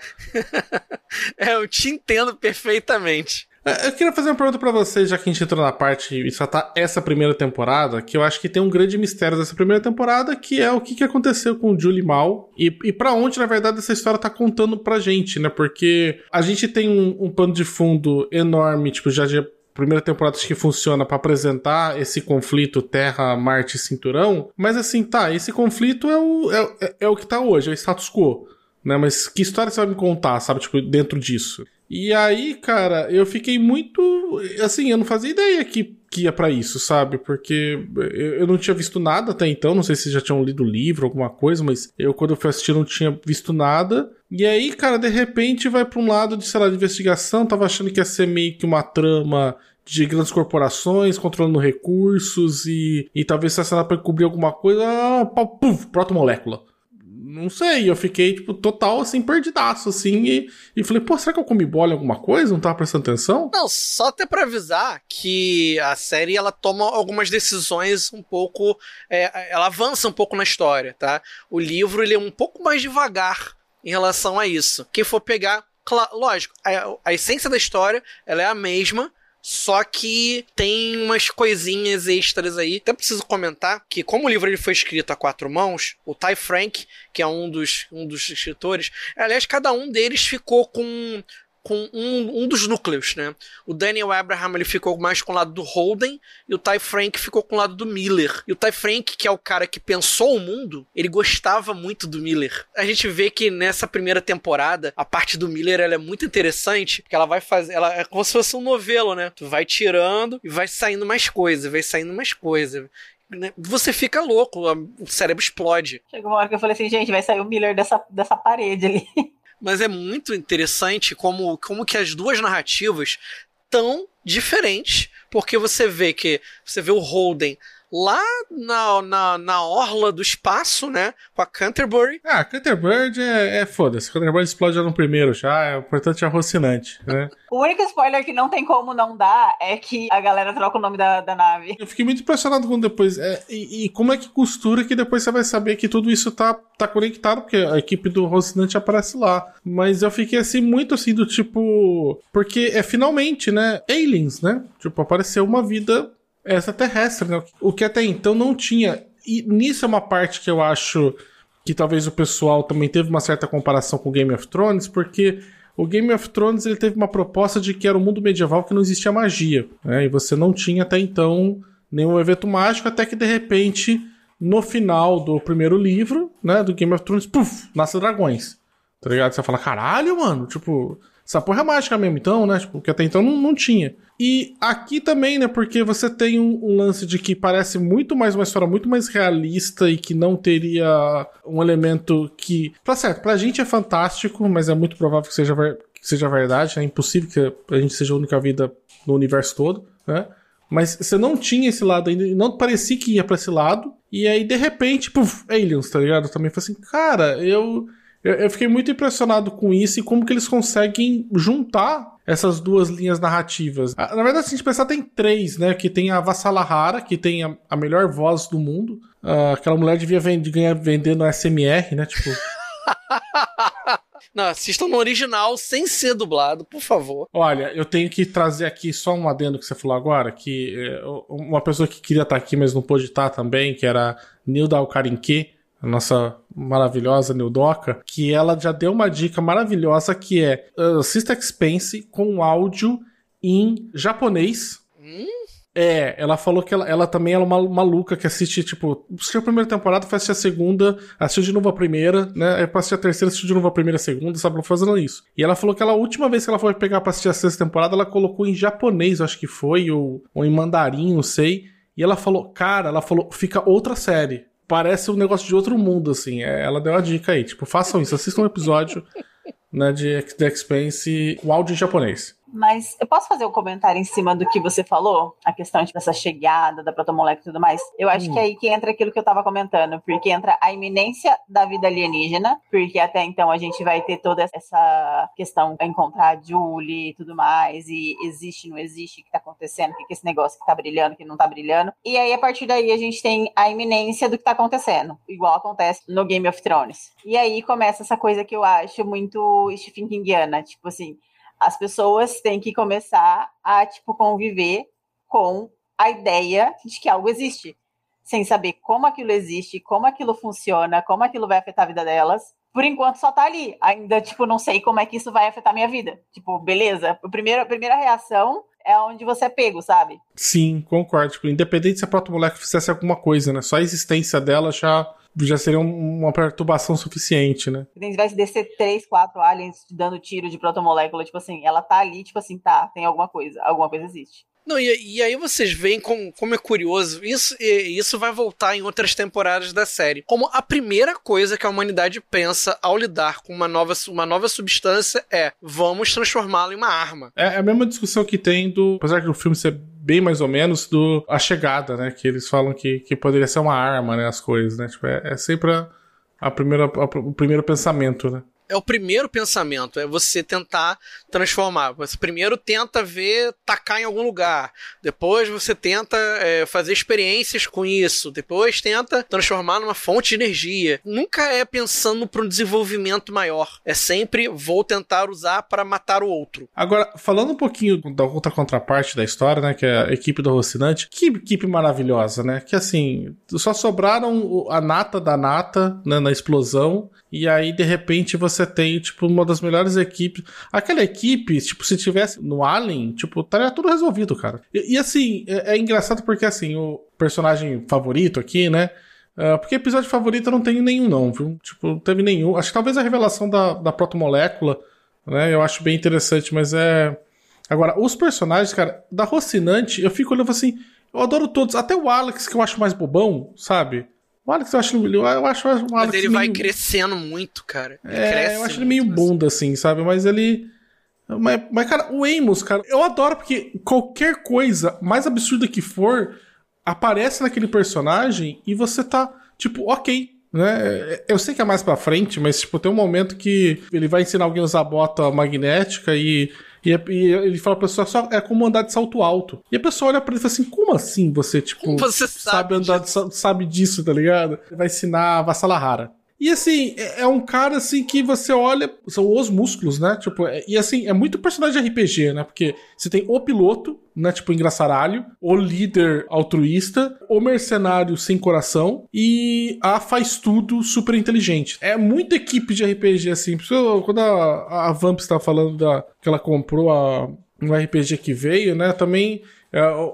S2: é, eu te entendo perfeitamente.
S3: É, eu queria fazer uma pergunta para vocês, já que a gente entrou na parte e tá essa primeira temporada, que eu acho que tem um grande mistério dessa primeira temporada, que é o que, que aconteceu com o Julie Mal e, e para onde, na verdade, essa história tá contando pra gente, né? Porque a gente tem um, um pano de fundo enorme, tipo, já de primeira temporada que funciona para apresentar esse conflito Terra, Marte Cinturão, mas assim, tá, esse conflito é o, é, é o que tá hoje, é o status quo. Né, mas que história você vai me contar, sabe? Tipo, dentro disso. E aí, cara, eu fiquei muito. Assim, eu não fazia ideia que, que ia para isso, sabe? Porque eu, não tinha visto nada até então. Não sei se já tinham lido o livro, alguma coisa, mas eu, quando eu fui assistir, não tinha visto nada. E aí, cara, de repente vai pra um lado de, sei lá, de investigação. Tava achando que ia ser meio que uma trama de grandes corporações controlando recursos e, e talvez se essa pra cobrir alguma coisa. Ah, puf, proto-molécula não sei, eu fiquei, tipo, total, assim, perdidaço, assim, e, e falei, pô, será que eu comi bola em alguma coisa? Não tava prestando atenção?
S2: Não, só até pra avisar que a série, ela toma algumas decisões um pouco, é, ela avança um pouco na história, tá? O livro, ele é um pouco mais devagar em relação a isso. Quem for pegar, lógico, a, a essência da história, ela é a mesma, só que tem umas coisinhas extras aí. Até preciso comentar que, como o livro ele foi escrito a quatro mãos, o Ty Frank, que é um dos, um dos escritores, aliás, cada um deles ficou com com um, um dos núcleos, né? O Daniel Abraham ele ficou mais com o lado do Holden e o Ty Frank ficou com o lado do Miller. E o Ty Frank, que é o cara que pensou o mundo, ele gostava muito do Miller. A gente vê que nessa primeira temporada, a parte do Miller ela é muito interessante, porque ela vai fazer, ela é como se fosse um novelo, né? Tu vai tirando e vai saindo mais coisa, vai saindo mais coisa né? você fica louco, o cérebro explode.
S4: Chegou uma hora que eu falei assim, gente, vai sair o Miller dessa, dessa parede ali.
S2: mas é muito interessante como, como que as duas narrativas tão diferentes, porque você vê que você vê o Holden lá na, na, na orla do espaço, né? Com a Canterbury.
S3: Ah, Canterbury é, é foda-se. Canterbury explode já no primeiro já, é importante é rocinante, né?
S4: o único spoiler que não tem como não dar é que a galera troca o nome da, da nave.
S3: Eu fiquei muito impressionado com depois. É, e, e, como é que costura que depois você vai saber que tudo isso tá, tá conectado, porque a equipe do rocinante aparece lá. Mas eu fiquei assim, muito assim, do tipo. Porque é finalmente, né? Aliens, né? Tipo, apareceu uma vida extraterrestre, né? O que até então não tinha. E nisso é uma parte que eu acho que talvez o pessoal também teve uma certa comparação com Game of Thrones, porque o Game of Thrones ele teve uma proposta de que era um mundo medieval que não existia magia, né? E você não tinha até então nenhum evento mágico, até que de repente, no final do primeiro livro, né, do Game of Thrones, puf, nasce dragões. Tá ligado? Você fala, caralho, mano, tipo, essa porra é mágica mesmo, então, né? Tipo, que até então não, não tinha. E aqui também, né? Porque você tem um, um, lance de que parece muito mais uma história muito mais realista e que não teria um elemento que. Pra certo, pra gente é fantástico, mas é muito provável que seja, que seja verdade. É impossível que a gente seja a única vida no universo todo, né? Mas você não tinha esse lado ainda, não parecia que ia para esse lado. E aí, de repente, puf, aliens, tá ligado? Eu também falei assim, cara, eu eu, eu, fiquei muito impressionado com isso e como que eles conseguem juntar essas duas linhas narrativas. Ah, na verdade, se a gente pensar, tem três, né? Que tem a Vassalahara, que tem a, a melhor voz do mundo. Uh, aquela mulher devia vend ganhar vendendo SMR, né? Tipo.
S2: Não, assistam no original, sem ser dublado, por favor.
S3: Olha, eu tenho que trazer aqui só um adendo que você falou agora, que é, uma pessoa que queria estar aqui, mas não pôde estar também, que era Nilda Alcarinque, a nossa maravilhosa Nildoca, que ela já deu uma dica maravilhosa que é assista Expense com áudio em japonês.
S2: Hum?
S3: É, ela falou que ela, ela também é uma maluca que assiste, tipo, assistiu a primeira temporada, foi assistir a segunda, assistiu de novo a primeira, né? Aí pra assistir a terceira, assistiu de novo a primeira e a segunda, sabe? Ela fazendo isso. E ela falou que ela, a última vez que ela foi pegar pra assistir a sexta temporada, ela colocou em japonês, acho que foi, ou, ou em mandarim, não sei. E ela falou, cara, ela falou, fica outra série. Parece um negócio de outro mundo, assim. É, ela deu uma dica aí, tipo, façam isso, assistam um episódio né, de The Expense com áudio em japonês.
S4: Mas eu posso fazer um comentário em cima do que você falou? A questão de dessa chegada da protomolécula e tudo mais. Eu acho
S3: Hum.
S4: que é aí que entra aquilo que eu tava comentando, porque entra a iminência da vida alienígena, porque até então a gente vai ter toda essa questão de encontrar a Julie e tudo mais, e existe, não existe, o que tá acontecendo, o que é esse negócio que tá brilhando, que não tá brilhando. E aí, a partir daí, a gente tem a iminência do que tá acontecendo, igual acontece no Game of Thrones. E aí começa essa coisa que eu acho muito Stephen Kingiana, tipo assim, as pessoas têm que começar a tipo conviver com a ideia de que algo existe, sem saber como aquilo existe, como aquilo funciona, como aquilo vai afetar a vida delas. Por enquanto só tá ali. Ainda tipo não sei como é que isso vai afetar a minha vida. Tipo, beleza. A primeira, a primeira reação é onde você é pego, sabe?
S3: Sim, concordo. Tipo, independente se a protomolécula fizesse alguma coisa, né? Só a existência dela já, já seria um- uma perturbação suficiente, né?
S4: Tem vai descer três, quatro aliens dando tiro de protomolécula, tipo assim, ela tá ali, tipo assim, tá, tem alguma coisa, alguma coisa existe.
S2: Não, e, e aí vocês veem como, como é curioso. Isso, e- isso vai voltar em outras temporadas da série. Como a primeira coisa que a humanidade pensa ao lidar com uma nova, uma nova substância é vamos transformá-la em uma arma.
S3: É a mesma discussão que tem do. Apesar que o filme ser bem mais ou menos do A Chegada, né? Que eles falam que, que poderia ser uma arma, né? As coisas, né? Tipo, é, é sempre a, a primeira, a- o primeiro pensamento, né?
S2: É o primeiro pensamento, é você tentar transformar. Você primeiro tenta ver tacar em algum lugar, depois você tenta é, fazer experiências com isso, depois tenta transformar numa fonte de energia. Nunca é pensando para um desenvolvimento maior. É sempre vou tentar usar para matar o outro.
S3: Agora, falando um pouquinho da outra contraparte da história, né? Que é a equipe do Rocinante. Que equipe maravilhosa, né? Que assim, só sobraram a nata da nata né, na explosão. E aí, de repente, você tem, tipo, uma das melhores equipes. Aquela equipe, tipo, se tivesse no Alien, tipo, estaria tudo resolvido, cara. E, e, assim, é, é engraçado porque, assim, o personagem favorito aqui, né? Ah, porque episódio favorito eu não tenho nenhum, não, viu? Tipo, não teve nenhum. Acho que talvez a revelação da, da protomolécula, né? Eu acho bem interessante, mas é. Agora, os personagens, cara, da Rocinante, eu fico olhando assim. Eu adoro todos, até o Alex, que eu acho mais bobão, sabe? O Alex eu acho, eu acho
S2: Mas ele vai
S3: meio-
S2: crescendo muito, cara. Ele
S3: é,
S2: cresce
S3: eu acho ele meio
S2: nessa-
S3: bunda, assim, sabe? Mas ele. Mas, mas, cara, o Amos, cara, eu adoro porque qualquer coisa, mais absurda que for, aparece naquele personagem e você tá, tipo, ok. Né? Eu sei que é mais pra frente, mas tipo, tem um momento que ele vai ensinar alguém a usar bota magnética e, e, e ele fala pra pessoa só é como andar de salto alto. E a pessoa olha pra ele e fala assim: como assim você, tipo,
S2: você sabe
S3: andar de sal- sabe disso, tá ligado? Ele vai ensinar a Vassalahara. E assim, é é um cara assim que você olha, são os músculos, né? Tipo, é- e assim, é muito personagem de RPG, né? Porque você tem o piloto, né? Tipo, engraçaralho, o líder altruísta, o mercenário sem coração e a faz tudo super inteligente. É muita equipe de RPG, assim. Quando a, a Vamp estava falando da, que ela comprou a, um RPG que veio, né? Também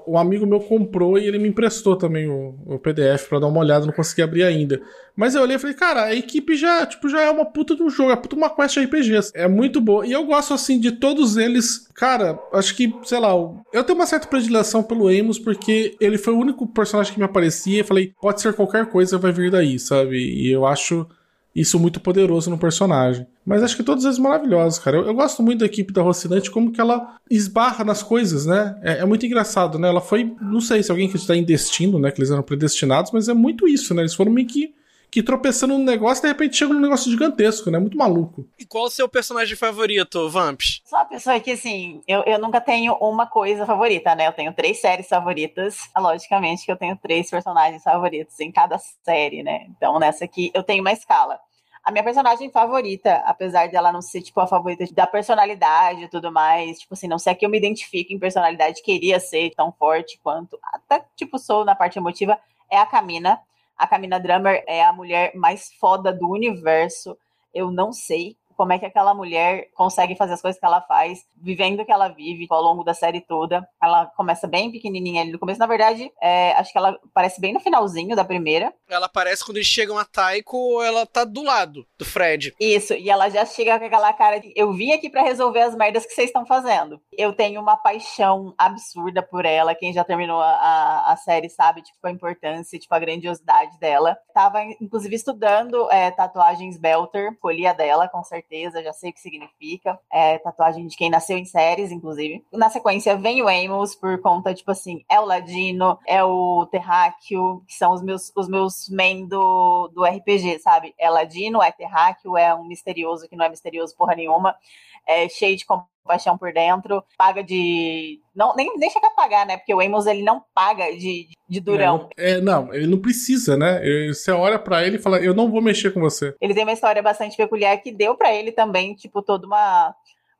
S3: um amigo meu comprou e ele me emprestou também o, o PDF pra dar uma olhada, não consegui abrir ainda. Mas eu olhei e falei, cara, a equipe já, tipo, já é uma puta de um jogo, é puta uma quest RPG. É muito boa. E eu gosto, assim, de todos eles. Cara, acho que, sei lá, eu tenho uma certa predileção pelo Amos, porque ele foi o único personagem que me aparecia e falei, pode ser qualquer coisa, vai vir daí, sabe? E eu acho isso muito poderoso no personagem. Mas acho que todos eles maravilhosos, cara. Eu, eu gosto muito da equipe da Rocinante, como que ela esbarra nas coisas, né? É, é muito engraçado, né? Ela foi, não sei se alguém que está em destino, né? Que eles eram predestinados, mas é muito isso, né? Eles foram meio que, que tropeçando no negócio e de repente chegam num negócio gigantesco, né? Muito maluco.
S2: E qual o seu personagem favorito, Vamps?
S4: Sou uma pessoa que, assim, eu, eu nunca tenho uma coisa favorita, né? Eu tenho três séries favoritas. Logicamente que eu tenho três personagens favoritos em cada série, né? Então, nessa aqui, eu tenho uma escala. A minha personagem favorita, apesar dela não ser, tipo, a favorita da personalidade e tudo mais, tipo assim, não sei a que eu me identifico em personalidade, queria ser tão forte quanto, até, tipo, sou na parte emotiva, é a Camina. A Camina Drummer é a mulher mais foda do universo. Eu não sei como é que aquela mulher consegue fazer as coisas que ela faz, vivendo o que ela vive ao longo da série toda. Ela começa bem pequenininha ali no começo, na verdade, é, acho que ela aparece bem no finalzinho da primeira.
S2: Ela aparece quando eles chegam a Taiko, ela tá do lado do Fred.
S4: Isso, e ela já chega com aquela cara de eu vim aqui para resolver as merdas que vocês estão fazendo. Eu tenho uma paixão absurda por ela, quem já terminou a, a, série sabe, tipo, a importância, tipo, a grandiosidade dela. Tava, inclusive, estudando é, tatuagens Belter, escolhi a dela, com certeza certeza, já sei o que significa. É tatuagem de quem nasceu em séries, inclusive. Na sequência vem o Amos, por conta, tipo assim, é o Ladino, é o Terráqueo, que são os meus, os meus men do, do RPG, sabe? É Ladino, é Terráqueo, é um misterioso que não é misterioso porra nenhuma, é cheio de paixão por dentro, paga de. Não, nem, nem chega a pagar, né? Porque o Amos ele não paga de, de durão.
S3: É, não, ele não precisa, né? Você olha para ele e fala, eu não vou mexer com você.
S4: Ele tem uma história bastante peculiar que deu para ele também, tipo, toda uma um,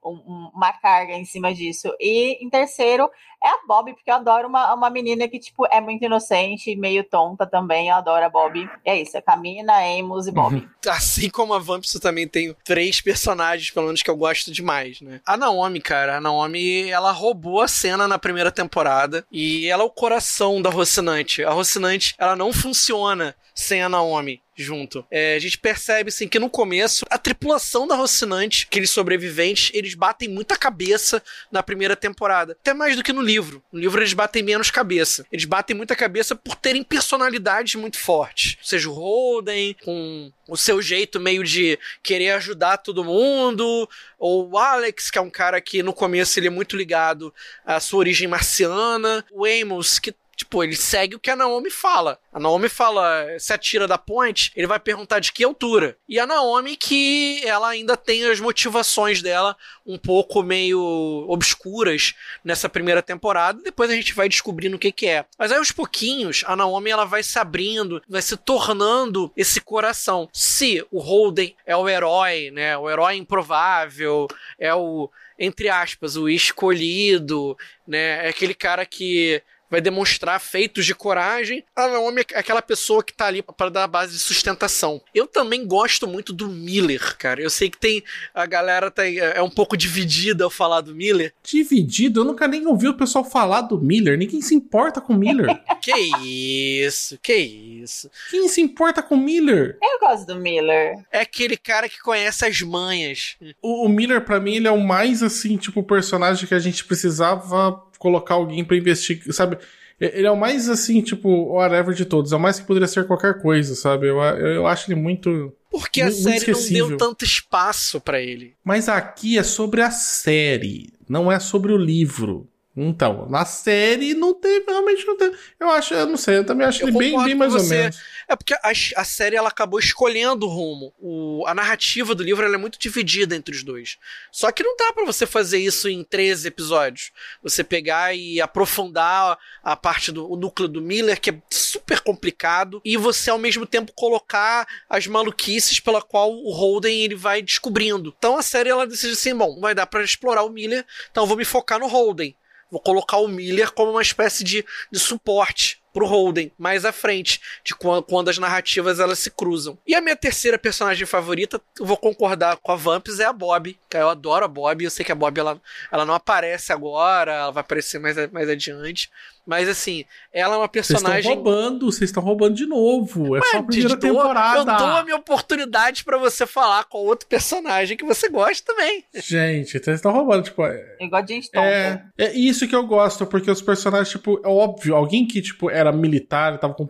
S4: uma carga em cima disso. E em terceiro é a Bob, porque eu adoro uma, uma menina que, tipo, é muito inocente, meio tonta também. Eu adoro a Bob. É isso, é Camina, Amos e Bob.
S2: Uhum. Assim como a Vamps, eu também tenho três personagens, pelo menos, que eu gosto demais, né? A Naomi, cara, a Naomi, ela roubou a cena na primeira temporada e ela é o coração da Rocinante. A Rocinante, ela não funciona sem a Naomi junto. É, a gente percebe assim que no começo a tripulação da Rocinante, aqueles sobreviventes, eles batem muita cabeça na primeira temporada, até mais do que no livro. No livro eles batem menos cabeça. Eles batem muita cabeça por terem personalidades muito fortes. Seja, o Holden com o seu jeito meio de querer ajudar todo mundo, ou o Alex, que é um cara que no começo ele é muito ligado à sua origem marciana, o Amos, que Tipo, ele segue o que a Naomi fala. A Naomi fala, se atira da ponte, ele vai perguntar de que altura. E a Naomi que ela ainda tem as motivações dela um pouco meio obscuras nessa primeira temporada, depois a gente vai descobrindo o que que é. Mas aí aos pouquinhos, a Naomi ela vai se abrindo, vai se tornando esse coração. Se o Holden é o herói, né, o herói improvável, é o entre aspas, o escolhido, né? É aquele cara que vai demonstrar feitos de coragem. A Naomi é aquela pessoa que tá ali para dar a base de sustentação. Eu também gosto muito do Miller, cara. Eu sei que tem. A galera tá, é um pouco dividida ao falar do Miller.
S3: Dividido? Eu nunca nem ouvi o pessoal falar do Miller. Ninguém se importa com o Miller.
S2: que isso, que isso.
S3: Quem se importa com o Miller?
S4: Eu gosto do Miller.
S2: É aquele cara que conhece as manhas.
S3: O, o Miller, para mim, ele é o mais assim, tipo, personagem que a gente precisava colocar alguém para investigar, sabe? Ele é o mais assim, tipo, whatever de todos. É o mais que poderia ser qualquer coisa, sabe? Eu, eu, eu acho ele muito.
S2: Porque a série não deu tanto espaço para ele.
S3: Mas aqui é sobre a série, não é sobre o livro. Então, na série não teve, realmente não teve. Eu acho, eu não sei, eu também acho eu ele bem, bem mais ou menos.
S2: É porque a, a série ela acabou escolhendo o rumo. O, a narrativa do livro é muito dividida entre os dois. Só que não dá para você fazer isso em 13 episódios. Você pegar e aprofundar a parte do núcleo do Miller, que é super complicado, e você ao mesmo tempo colocar as maluquices pela qual o Holden ele vai descobrindo. Então a série ela decide assim, bom, vai dar para explorar o Miller, então vou me focar no Holden. Vou colocar o Miller como uma espécie de, de suporte pro Holden mais à frente, de quando, quando, as narrativas elas se cruzam. E a minha terceira personagem favorita, eu vou concordar com a Vamps, é a Bob. Eu adoro a Bob, eu sei que a Bob ela, ela não aparece agora, ela vai aparecer mais, mais adiante. Mas assim, ela é uma personagem. Vocês
S3: estão roubando, vocês estão roubando de novo. É Mas, só a primeira temporada.
S2: Eu dou a minha oportunidade para você falar com outro personagem que você gosta também.
S3: Gente, vocês estão roubando, tipo.
S4: É igual a gente
S3: é, é isso que eu gosto, porque os personagens, tipo, é óbvio, alguém que, tipo, era militar, tava com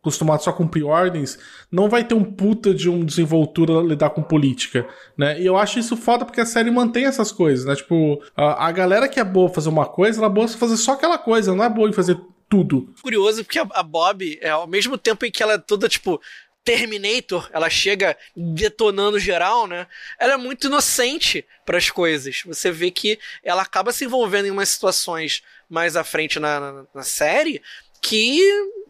S3: acostumado só a cumprir ordens, não vai ter um puta de um desenvoltura lidar com política, né? E eu acho isso foda porque a série mantém essas coisas, né? Tipo, a, a galera que é boa fazer uma coisa, ela é boa fazer só aquela coisa, não é boa em fazer tudo.
S2: Curioso, porque a, a Bob, é, ao mesmo tempo em que ela é toda, tipo, Terminator, ela chega detonando geral, né? Ela é muito inocente para as coisas. Você vê que ela acaba se envolvendo em umas situações mais à frente na, na, na série que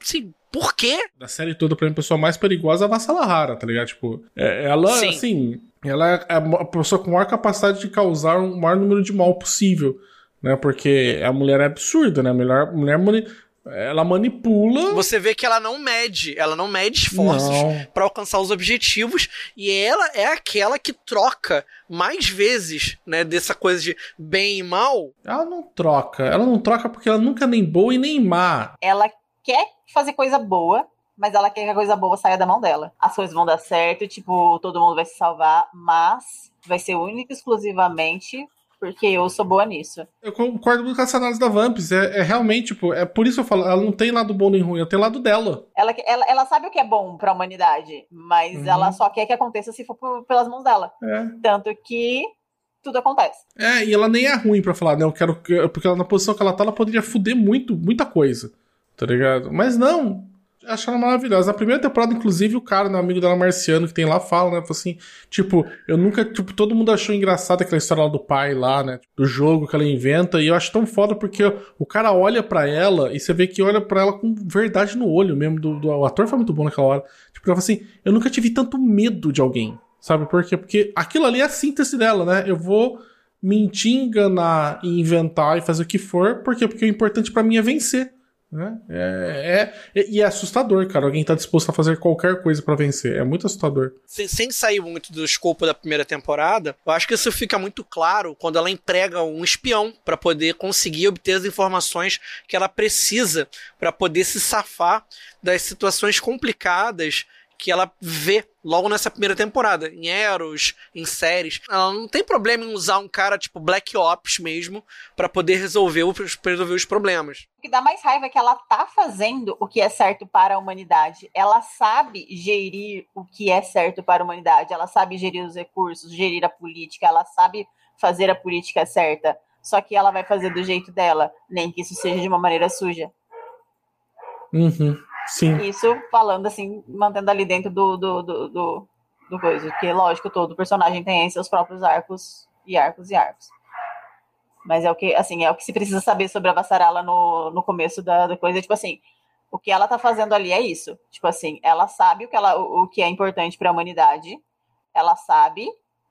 S2: assim, por quê?
S3: Da série toda, pra mim, a pessoa mais perigosa é a Vassalahara, tá ligado? Tipo, é- ela,
S2: Sim.
S3: assim, ela é a pessoa com maior capacidade de causar o maior número de mal possível, né? Porque a mulher é absurda, né? A mulher, a mulher ela manipula.
S2: Você vê que ela não mede, ela não mede esforços pra alcançar os objetivos e ela é aquela que troca mais vezes, né, dessa coisa de bem e mal.
S3: Ela não troca. Ela não troca porque ela nunca é nem boa e nem má.
S4: Ela quer fazer coisa boa, mas ela quer que a coisa boa saia da mão dela. As coisas vão dar certo, tipo, todo mundo vai se salvar, mas vai ser única e exclusivamente porque eu sou boa nisso.
S3: Eu concordo muito com essa análise da Vamps. É, é realmente, tipo, é por isso que eu falo, ela não tem lado bom nem ruim, ela tem lado dela.
S4: Ela, ela, ela sabe o que é bom pra humanidade, mas
S3: Uhum.
S4: ela só quer que aconteça se for por- pelas mãos dela.
S3: É.
S4: Tanto que tudo acontece.
S3: É, e ela nem é ruim pra falar, né? Eu quero. que- Porque ela, na posição que ela tá, ela poderia fuder muito, muita coisa. Tá ligado? Mas não. Ela maravilhosa. Na primeira temporada, inclusive, o cara, né, amigo dela, Marciano, que tem lá, fala, né? Falou assim, tipo, eu nunca. Tipo, todo mundo achou engraçado aquela história lá do pai lá, né? Do jogo que ela inventa. E eu acho tão foda porque o cara olha pra ela e você vê que olha pra ela com verdade no olho mesmo. Do, do- o ator foi muito bom naquela hora. Tipo, ela fala assim, eu nunca tive tanto medo de alguém. Sabe por quê? Porque aquilo ali é a síntese dela, né? Eu vou mentir, enganar e inventar e fazer o que for. Por quê? Porque o importante pra mim é vencer. Né? É, é- e é assustador, cara. Alguém tá disposto a fazer qualquer coisa pra vencer. É muito assustador.
S2: Sem, sem sair muito do escopo da primeira temporada, eu acho que isso fica muito claro quando ela emprega um espião pra poder conseguir obter as informações que ela precisa pra poder se safar das situações complicadas que ela vê logo nessa primeira temporada, em Eros, em séries. Ela não tem problema em usar um cara tipo Black Ops mesmo pra poder resolver, os- resolver os problemas.
S4: O que dá mais raiva é que ela tá fazendo o que é certo para a humanidade. Ela sabe gerir o que é certo para a humanidade. Ela sabe gerir os recursos, gerir a política. Ela sabe fazer a política certa. Só que ela vai fazer do jeito dela, nem que isso seja de uma maneira suja.
S3: Uhum. Sim.
S4: Isso falando assim, mantendo ali dentro do, do, do, do, do coisa. Porque, lógico, todo personagem tem seus próprios arcos e arcos e arcos. Mas é o que, assim, é o que se precisa saber sobre a Vassarala no, no começo da, da coisa. Tipo assim, o que ela tá fazendo ali é isso. Tipo assim, ela sabe o que, ela, o, o que é importante para a humanidade. Ela sabe,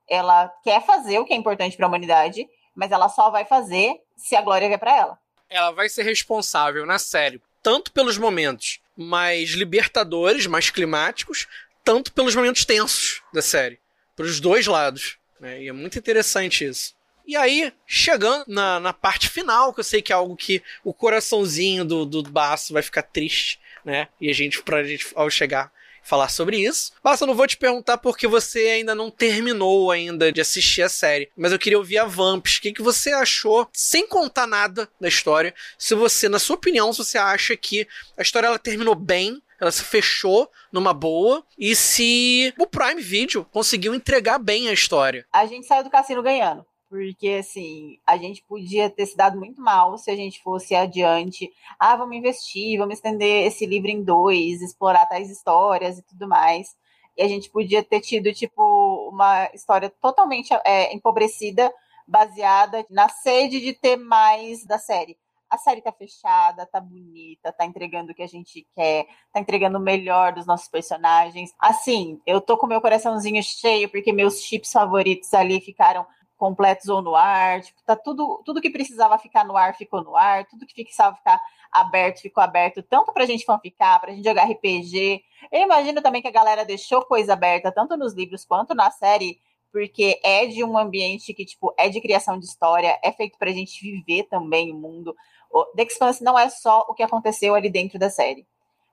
S4: ela quer fazer o que é importante para a humanidade, mas ela só vai fazer se a glória vier para ela.
S2: ela vai ser responsável na série tanto pelos momentos mais libertadores, mais climáticos, tanto pelos momentos tensos da série, para os dois lados. Né? E é muito interessante isso. E aí, chegando na, na parte final, que eu sei que é algo que o coraçãozinho do, do Baço vai ficar triste, né? E a gente, pra gente, ao chegar, falar sobre isso. Baço, eu não vou te perguntar porque você ainda não terminou ainda de assistir a série, mas eu queria ouvir a Vamps. O que, que você achou, sem contar nada da história, se você, na sua opinião, se você acha que a história ela terminou bem, ela se fechou numa boa, e se o Prime Video conseguiu entregar bem a história.
S4: a gente saiu do cassino ganhando. Porque, assim, a gente podia ter se dado muito mal se a gente fosse adiante. Ah, vamos investir, vamos estender esse livro em dois, explorar tais histórias e tudo mais. E a gente podia ter tido, tipo, uma história totalmente é, empobrecida, baseada na sede de ter mais da série. A série tá fechada, tá bonita, tá entregando o que a gente quer, tá entregando o melhor dos nossos personagens. Assim, eu tô com meu coraçãozinho cheio porque meus chips favoritos ali ficaram completos ou no ar, tipo, tá tudo, tudo que precisava ficar no ar ficou no ar, tudo que precisava ficar aberto ficou aberto, tanto pra gente fanficar, pra gente jogar RPG. Eu imagino também que a galera deixou coisa aberta, tanto nos livros quanto na série, porque é de um ambiente que, tipo, é de criação de história, é feito pra gente viver também o mundo. O The Expanse não é só o que aconteceu ali dentro da série.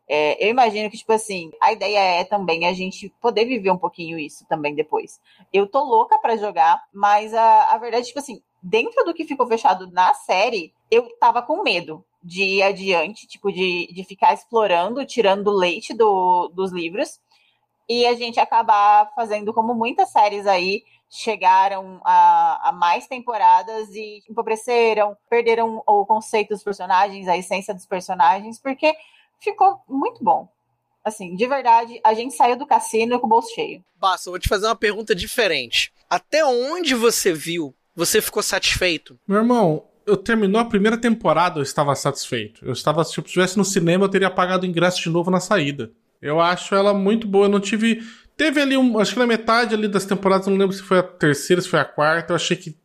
S4: É, eu imagino que, tipo assim, a ideia é também a gente poder viver um pouquinho isso também depois. Eu tô louca pra jogar, mas a, a verdade, tipo assim, dentro do que ficou fechado na série, eu tava com medo de ir adiante, tipo, de, de ficar explorando, tirando leite do, dos livros, e a gente acabar fazendo como muitas séries aí chegaram a, a mais temporadas e empobreceram, perderam o conceito dos personagens, a essência dos personagens, porque ficou muito bom. Assim, de verdade, a gente saiu do cassino com o bolso cheio.
S2: Basta, eu vou te fazer uma pergunta diferente. Até onde você viu, você ficou satisfeito?
S3: Meu irmão, eu terminou a primeira temporada, eu estava satisfeito. Eu estava, se estivesse no cinema, eu teria pagado o ingresso de novo na saída. Eu acho ela muito boa. Eu não tive. Teve ali um. Acho que na metade ali das temporadas, não lembro se foi a terceira, se foi a quarta. Eu achei que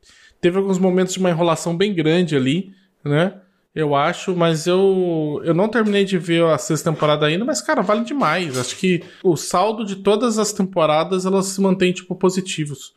S3: teve alguns momentos de uma enrolação bem grande ali, né? Eu acho, mas eu eu não terminei de ver a sexta temporada ainda, mas cara, vale demais. Acho que o saldo de todas as temporadas elas se mantém tipo positivos.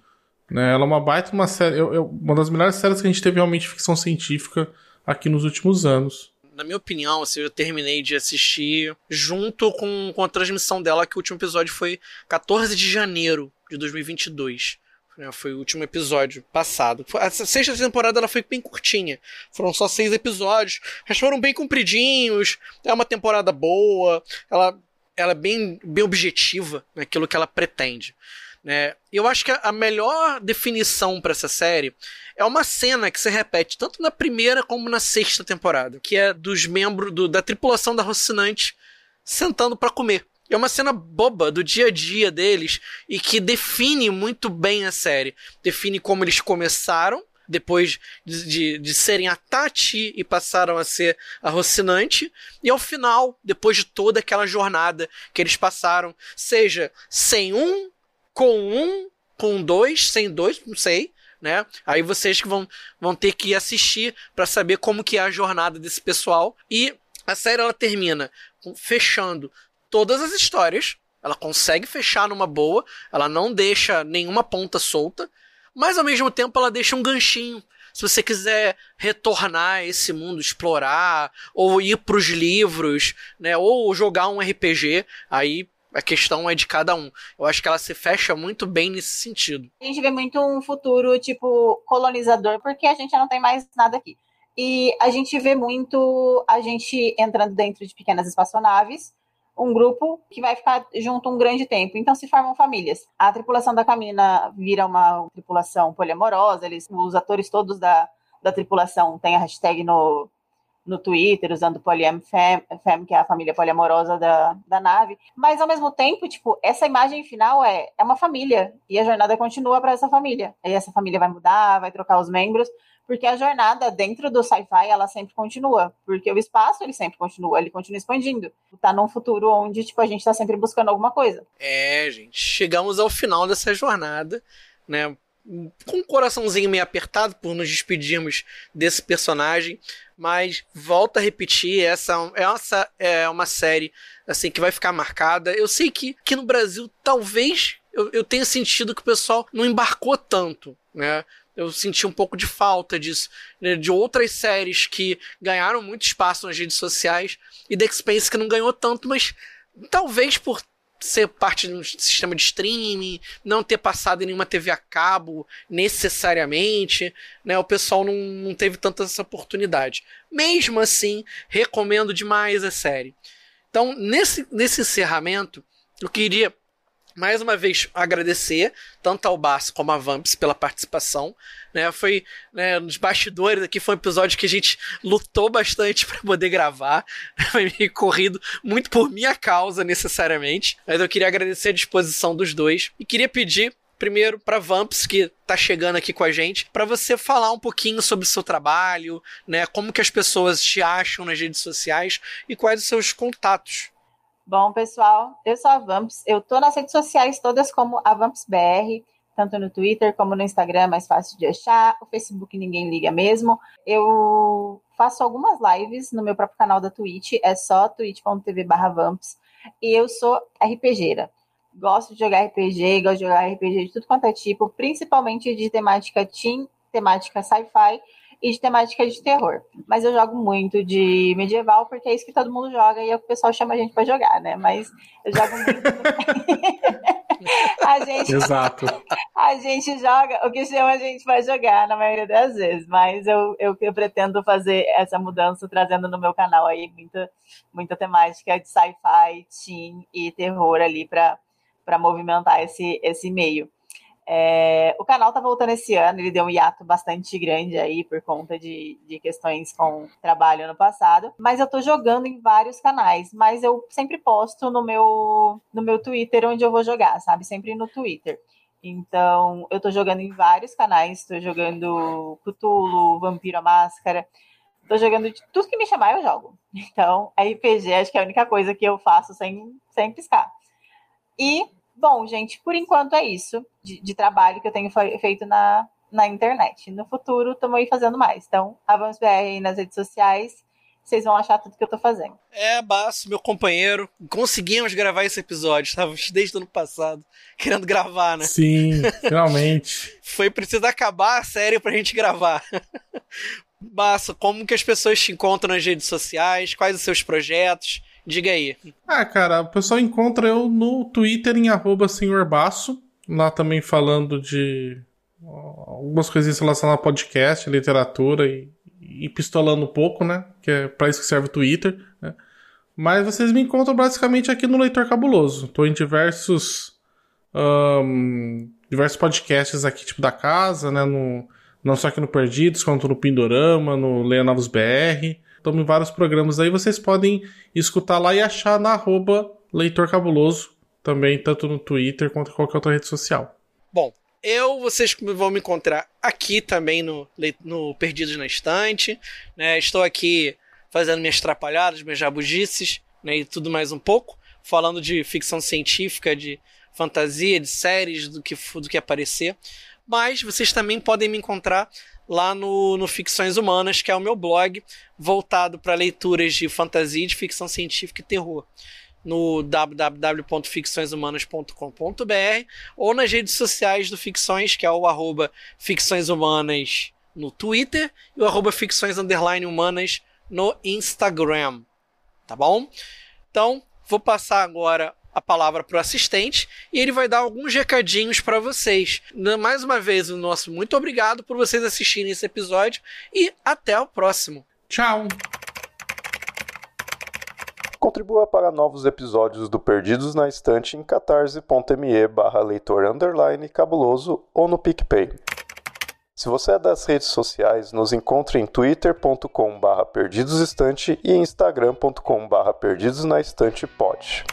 S3: Né? Ela é uma baita uma série, eu, eu, uma das melhores séries que a gente teve realmente ficção científica aqui nos últimos anos.
S2: Na minha opinião, assim, eu terminei de assistir junto com, com a transmissão dela, que o último episódio foi 14 de janeiro de 2022. Né, foi o último episódio passado. A sexta temporada ela foi bem curtinha. Foram só seis episódios. Mas foram bem compridinhos. É uma temporada boa. Ela, ela é bem, bem objetiva naquilo que ela pretende. Né? Eu acho que a melhor definição para essa série é uma cena que se repete tanto na primeira como na sexta temporada, que é dos membros do, da tripulação da Rocinante sentando para comer. É uma cena boba do dia a dia deles e que define muito bem a série. Define como eles começaram, depois de, de, de, serem a Tati e passaram a ser a Rocinante, e ao final, depois de toda aquela jornada que eles passaram, seja sem um, com um, com dois, sem dois, não sei, né? Aí vocês que vão, vão ter que assistir para saber como que é a jornada desse pessoal. E a série ela termina fechando todas as histórias. Ela consegue fechar numa boa, ela não deixa nenhuma ponta solta, mas ao mesmo tempo ela deixa um ganchinho. Se você quiser retornar a esse mundo, explorar, ou ir para os livros, né, ou jogar um RPG, aí a questão é de cada um. Eu acho que ela se fecha muito bem nesse sentido.
S4: A gente vê muito um futuro, tipo, colonizador, porque a gente não tem mais nada aqui. E a gente vê muito a gente entrando dentro de pequenas espaçonaves um grupo que vai ficar junto um grande tempo. Então se formam famílias. A tripulação da Camina vira uma tripulação poliamorosa, eles, os atores todos da, da tripulação têm a hashtag no, no Twitter, usando Polyam Fem, Fem, que é a família poliamorosa da, da nave. Mas, ao mesmo tempo, tipo, essa imagem final é, é uma família. E a jornada continua para essa família. E essa família vai mudar, vai trocar os membros porque a jornada dentro do sci-fi ela sempre continua, porque o espaço ele sempre continua, ele continua expandindo. Tá num futuro onde tipo a gente tá sempre buscando alguma coisa.
S2: É, gente, chegamos ao final dessa jornada, né? Com um coraçãozinho meio apertado por nos despedirmos desse personagem, mas volta a repetir, essa, essa é uma série assim que vai ficar marcada. Eu sei que aqui no Brasil talvez eu, eu tenha sentido que o pessoal não embarcou tanto, né? Eu senti um pouco de falta disso, né, de outras séries que ganharam muito espaço nas redes sociais e The Expanse que não ganhou tanto, mas talvez por ser parte de um sistema de streaming, não ter passado em nenhuma TV a cabo necessariamente, né? O pessoal não, não teve tanta essa oportunidade. Mesmo assim, recomendo demais a série. Então, nesse, nesse encerramento, eu queria mais uma vez agradecer tanto ao Bass como a Vamps pela participação. Né, foi né, nos bastidores aqui foi um episódio que a gente lutou bastante para poder gravar, foi meio corrido muito por minha causa necessariamente. Mas eu queria agradecer a disposição dos dois e queria pedir primeiro para Vamps que tá chegando aqui com a gente, para você falar um pouquinho sobre o seu trabalho, né, como que as pessoas te acham nas redes sociais e quais os seus contatos.
S4: Bom, pessoal, eu sou a Vamps. Eu tô nas redes sociais todas como a VampsBR, tanto no Twitter como no Instagram, é mais fácil de achar. O Facebook ninguém liga mesmo. Eu faço algumas lives no meu próprio canal da Twitch, é só twitch.tv/vamps. E eu sou RPGera. Gosto de jogar RPG, gosto de jogar RPG de tudo quanto é tipo, principalmente de temática teen, temática sci-fi e de temática de terror. Mas eu jogo muito de medieval, porque é isso que todo mundo joga e é o que o pessoal chama a gente para jogar, né? Mas eu jogo muito. a gente.
S3: Exato.
S4: A gente joga o que chama a gente para jogar, na maioria das vezes. Mas eu, eu, eu, pretendo fazer essa mudança, trazendo no meu canal aí muita, muita temática de sci-fi, teen e terror ali para movimentar esse, esse meio. É, o canal tá voltando esse ano, ele deu um hiato bastante grande aí por conta de, de questões com trabalho no passado, mas eu tô jogando em vários canais, mas eu sempre posto no meu, no meu Twitter onde eu vou jogar, sabe? Sempre no Twitter. Então, eu tô jogando em vários canais, tô jogando Cthulhu, Vampiro a Máscara, tô jogando de tudo que me chamar, eu jogo. Então, RPG acho que é a única coisa que eu faço sem, sem piscar. E, bom, gente, por enquanto é isso de, de trabalho que eu tenho feito na, na internet. No futuro, estamos aí fazendo mais. Então, Avance BR nas redes sociais vocês vão achar tudo que eu tô fazendo.
S2: É, Baço, meu companheiro. Conseguimos gravar esse episódio. Estávamos desde o ano passado querendo gravar, né?
S3: Sim, finalmente.
S2: Foi preciso acabar a série pra gente gravar. Baço, como que as pessoas te encontram nas redes sociais? Quais os seus projetos? Diga aí.
S3: Ah, cara, o pessoal encontra eu no Twitter em arroba senhorbaço. Lá também falando de algumas coisinhas relacionadas a podcast, literatura e e pistolando um pouco, né? Que é para isso que serve o Twitter. Né? Mas vocês me encontram basicamente aqui no Leitor Cabuloso. Estou em diversos um, diversos podcasts aqui, tipo da casa, né? No, não só aqui no Perdidos, quanto no Pindorama, no Leia Novos BR. Estamos em vários programas aí. Vocês podem escutar lá e achar na arroba Leitor Cabuloso. Também, tanto no Twitter quanto em qualquer outra rede social.
S2: Bom, eu, vocês vão me encontrar aqui também no, no Perdidos na Estante. Né? Estou aqui fazendo minhas trapalhadas, minhas jabugices né? e tudo mais um pouco. Falando de ficção científica, de fantasia, de séries, do que, do que aparecer. Mas vocês também podem me encontrar lá no, no Ficções Humanas, que é o meu blog voltado para leituras de fantasia, de ficção científica e terror no www.ficçõeshumanas.com.br ou nas redes sociais do Ficções, que é o arroba Ficções Humanas no Twitter e o arroba Ficções Humanas no Instagram. Tá bom? Então, vou passar agora a palavra para o assistente e ele vai dar alguns recadinhos para vocês. Mais uma vez, o nosso muito obrigado por vocês assistirem esse episódio e até o próximo.
S3: Tchau!
S5: Contribua para novos episódios do Perdidos na Estante em catarse.me barra leitor underline cabuloso ou no PicPay. Se você é das redes sociais, nos encontre em twitter.com barra perdidosestante e instagram.com barra perdidosnaestantepod.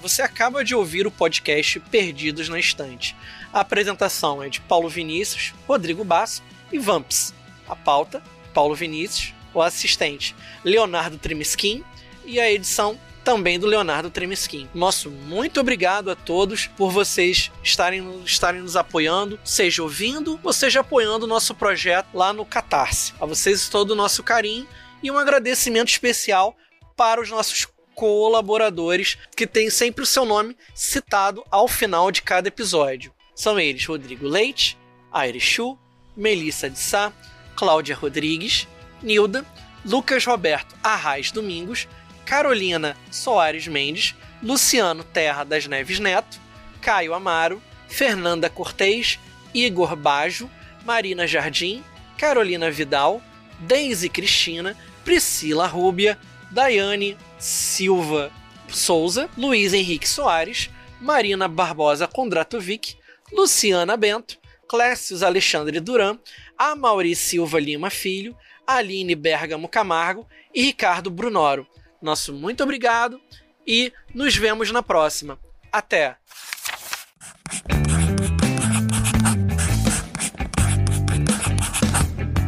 S2: Você acaba de ouvir o podcast Perdidos na Estante. A apresentação é de Paulo Vinícius, Rodrigo Basso e Vamps. A pauta, Paulo Vinícius, o assistente Leonardo Tremiskin e a edição também do Leonardo Tremiskin. Nosso muito obrigado a todos por vocês estarem, estarem nos apoiando, seja ouvindo ou seja apoiando o nosso projeto lá no Catarse. A vocês todo o nosso carinho e um agradecimento especial para os nossos colaboradores que têm sempre o seu nome citado ao final de cada episódio. São eles Rodrigo Leite, Aire Chu, Melissa de Sá, Cláudia Rodrigues, Nilda, Lucas Roberto Arraes Domingos, Carolina Soares Mendes, Luciano Terra das Neves Neto, Caio Amaro, Fernanda Cortês, Igor Bajo, Marina Jardim, Carolina Vidal, Deise Cristina, Priscila Rúbia, Daiane Silva Souza, Luiz Henrique Soares, Marina Barbosa Kondratovic, Luciana Bento, Clécius Alexandre Duran, Amauri Silva Lima Filho, Aline Bergamo Camargo e Ricardo Brunoro. Nosso muito obrigado e nos vemos na próxima. Até!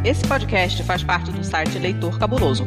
S7: Esse podcast faz parte do site Leitor Cabuloso.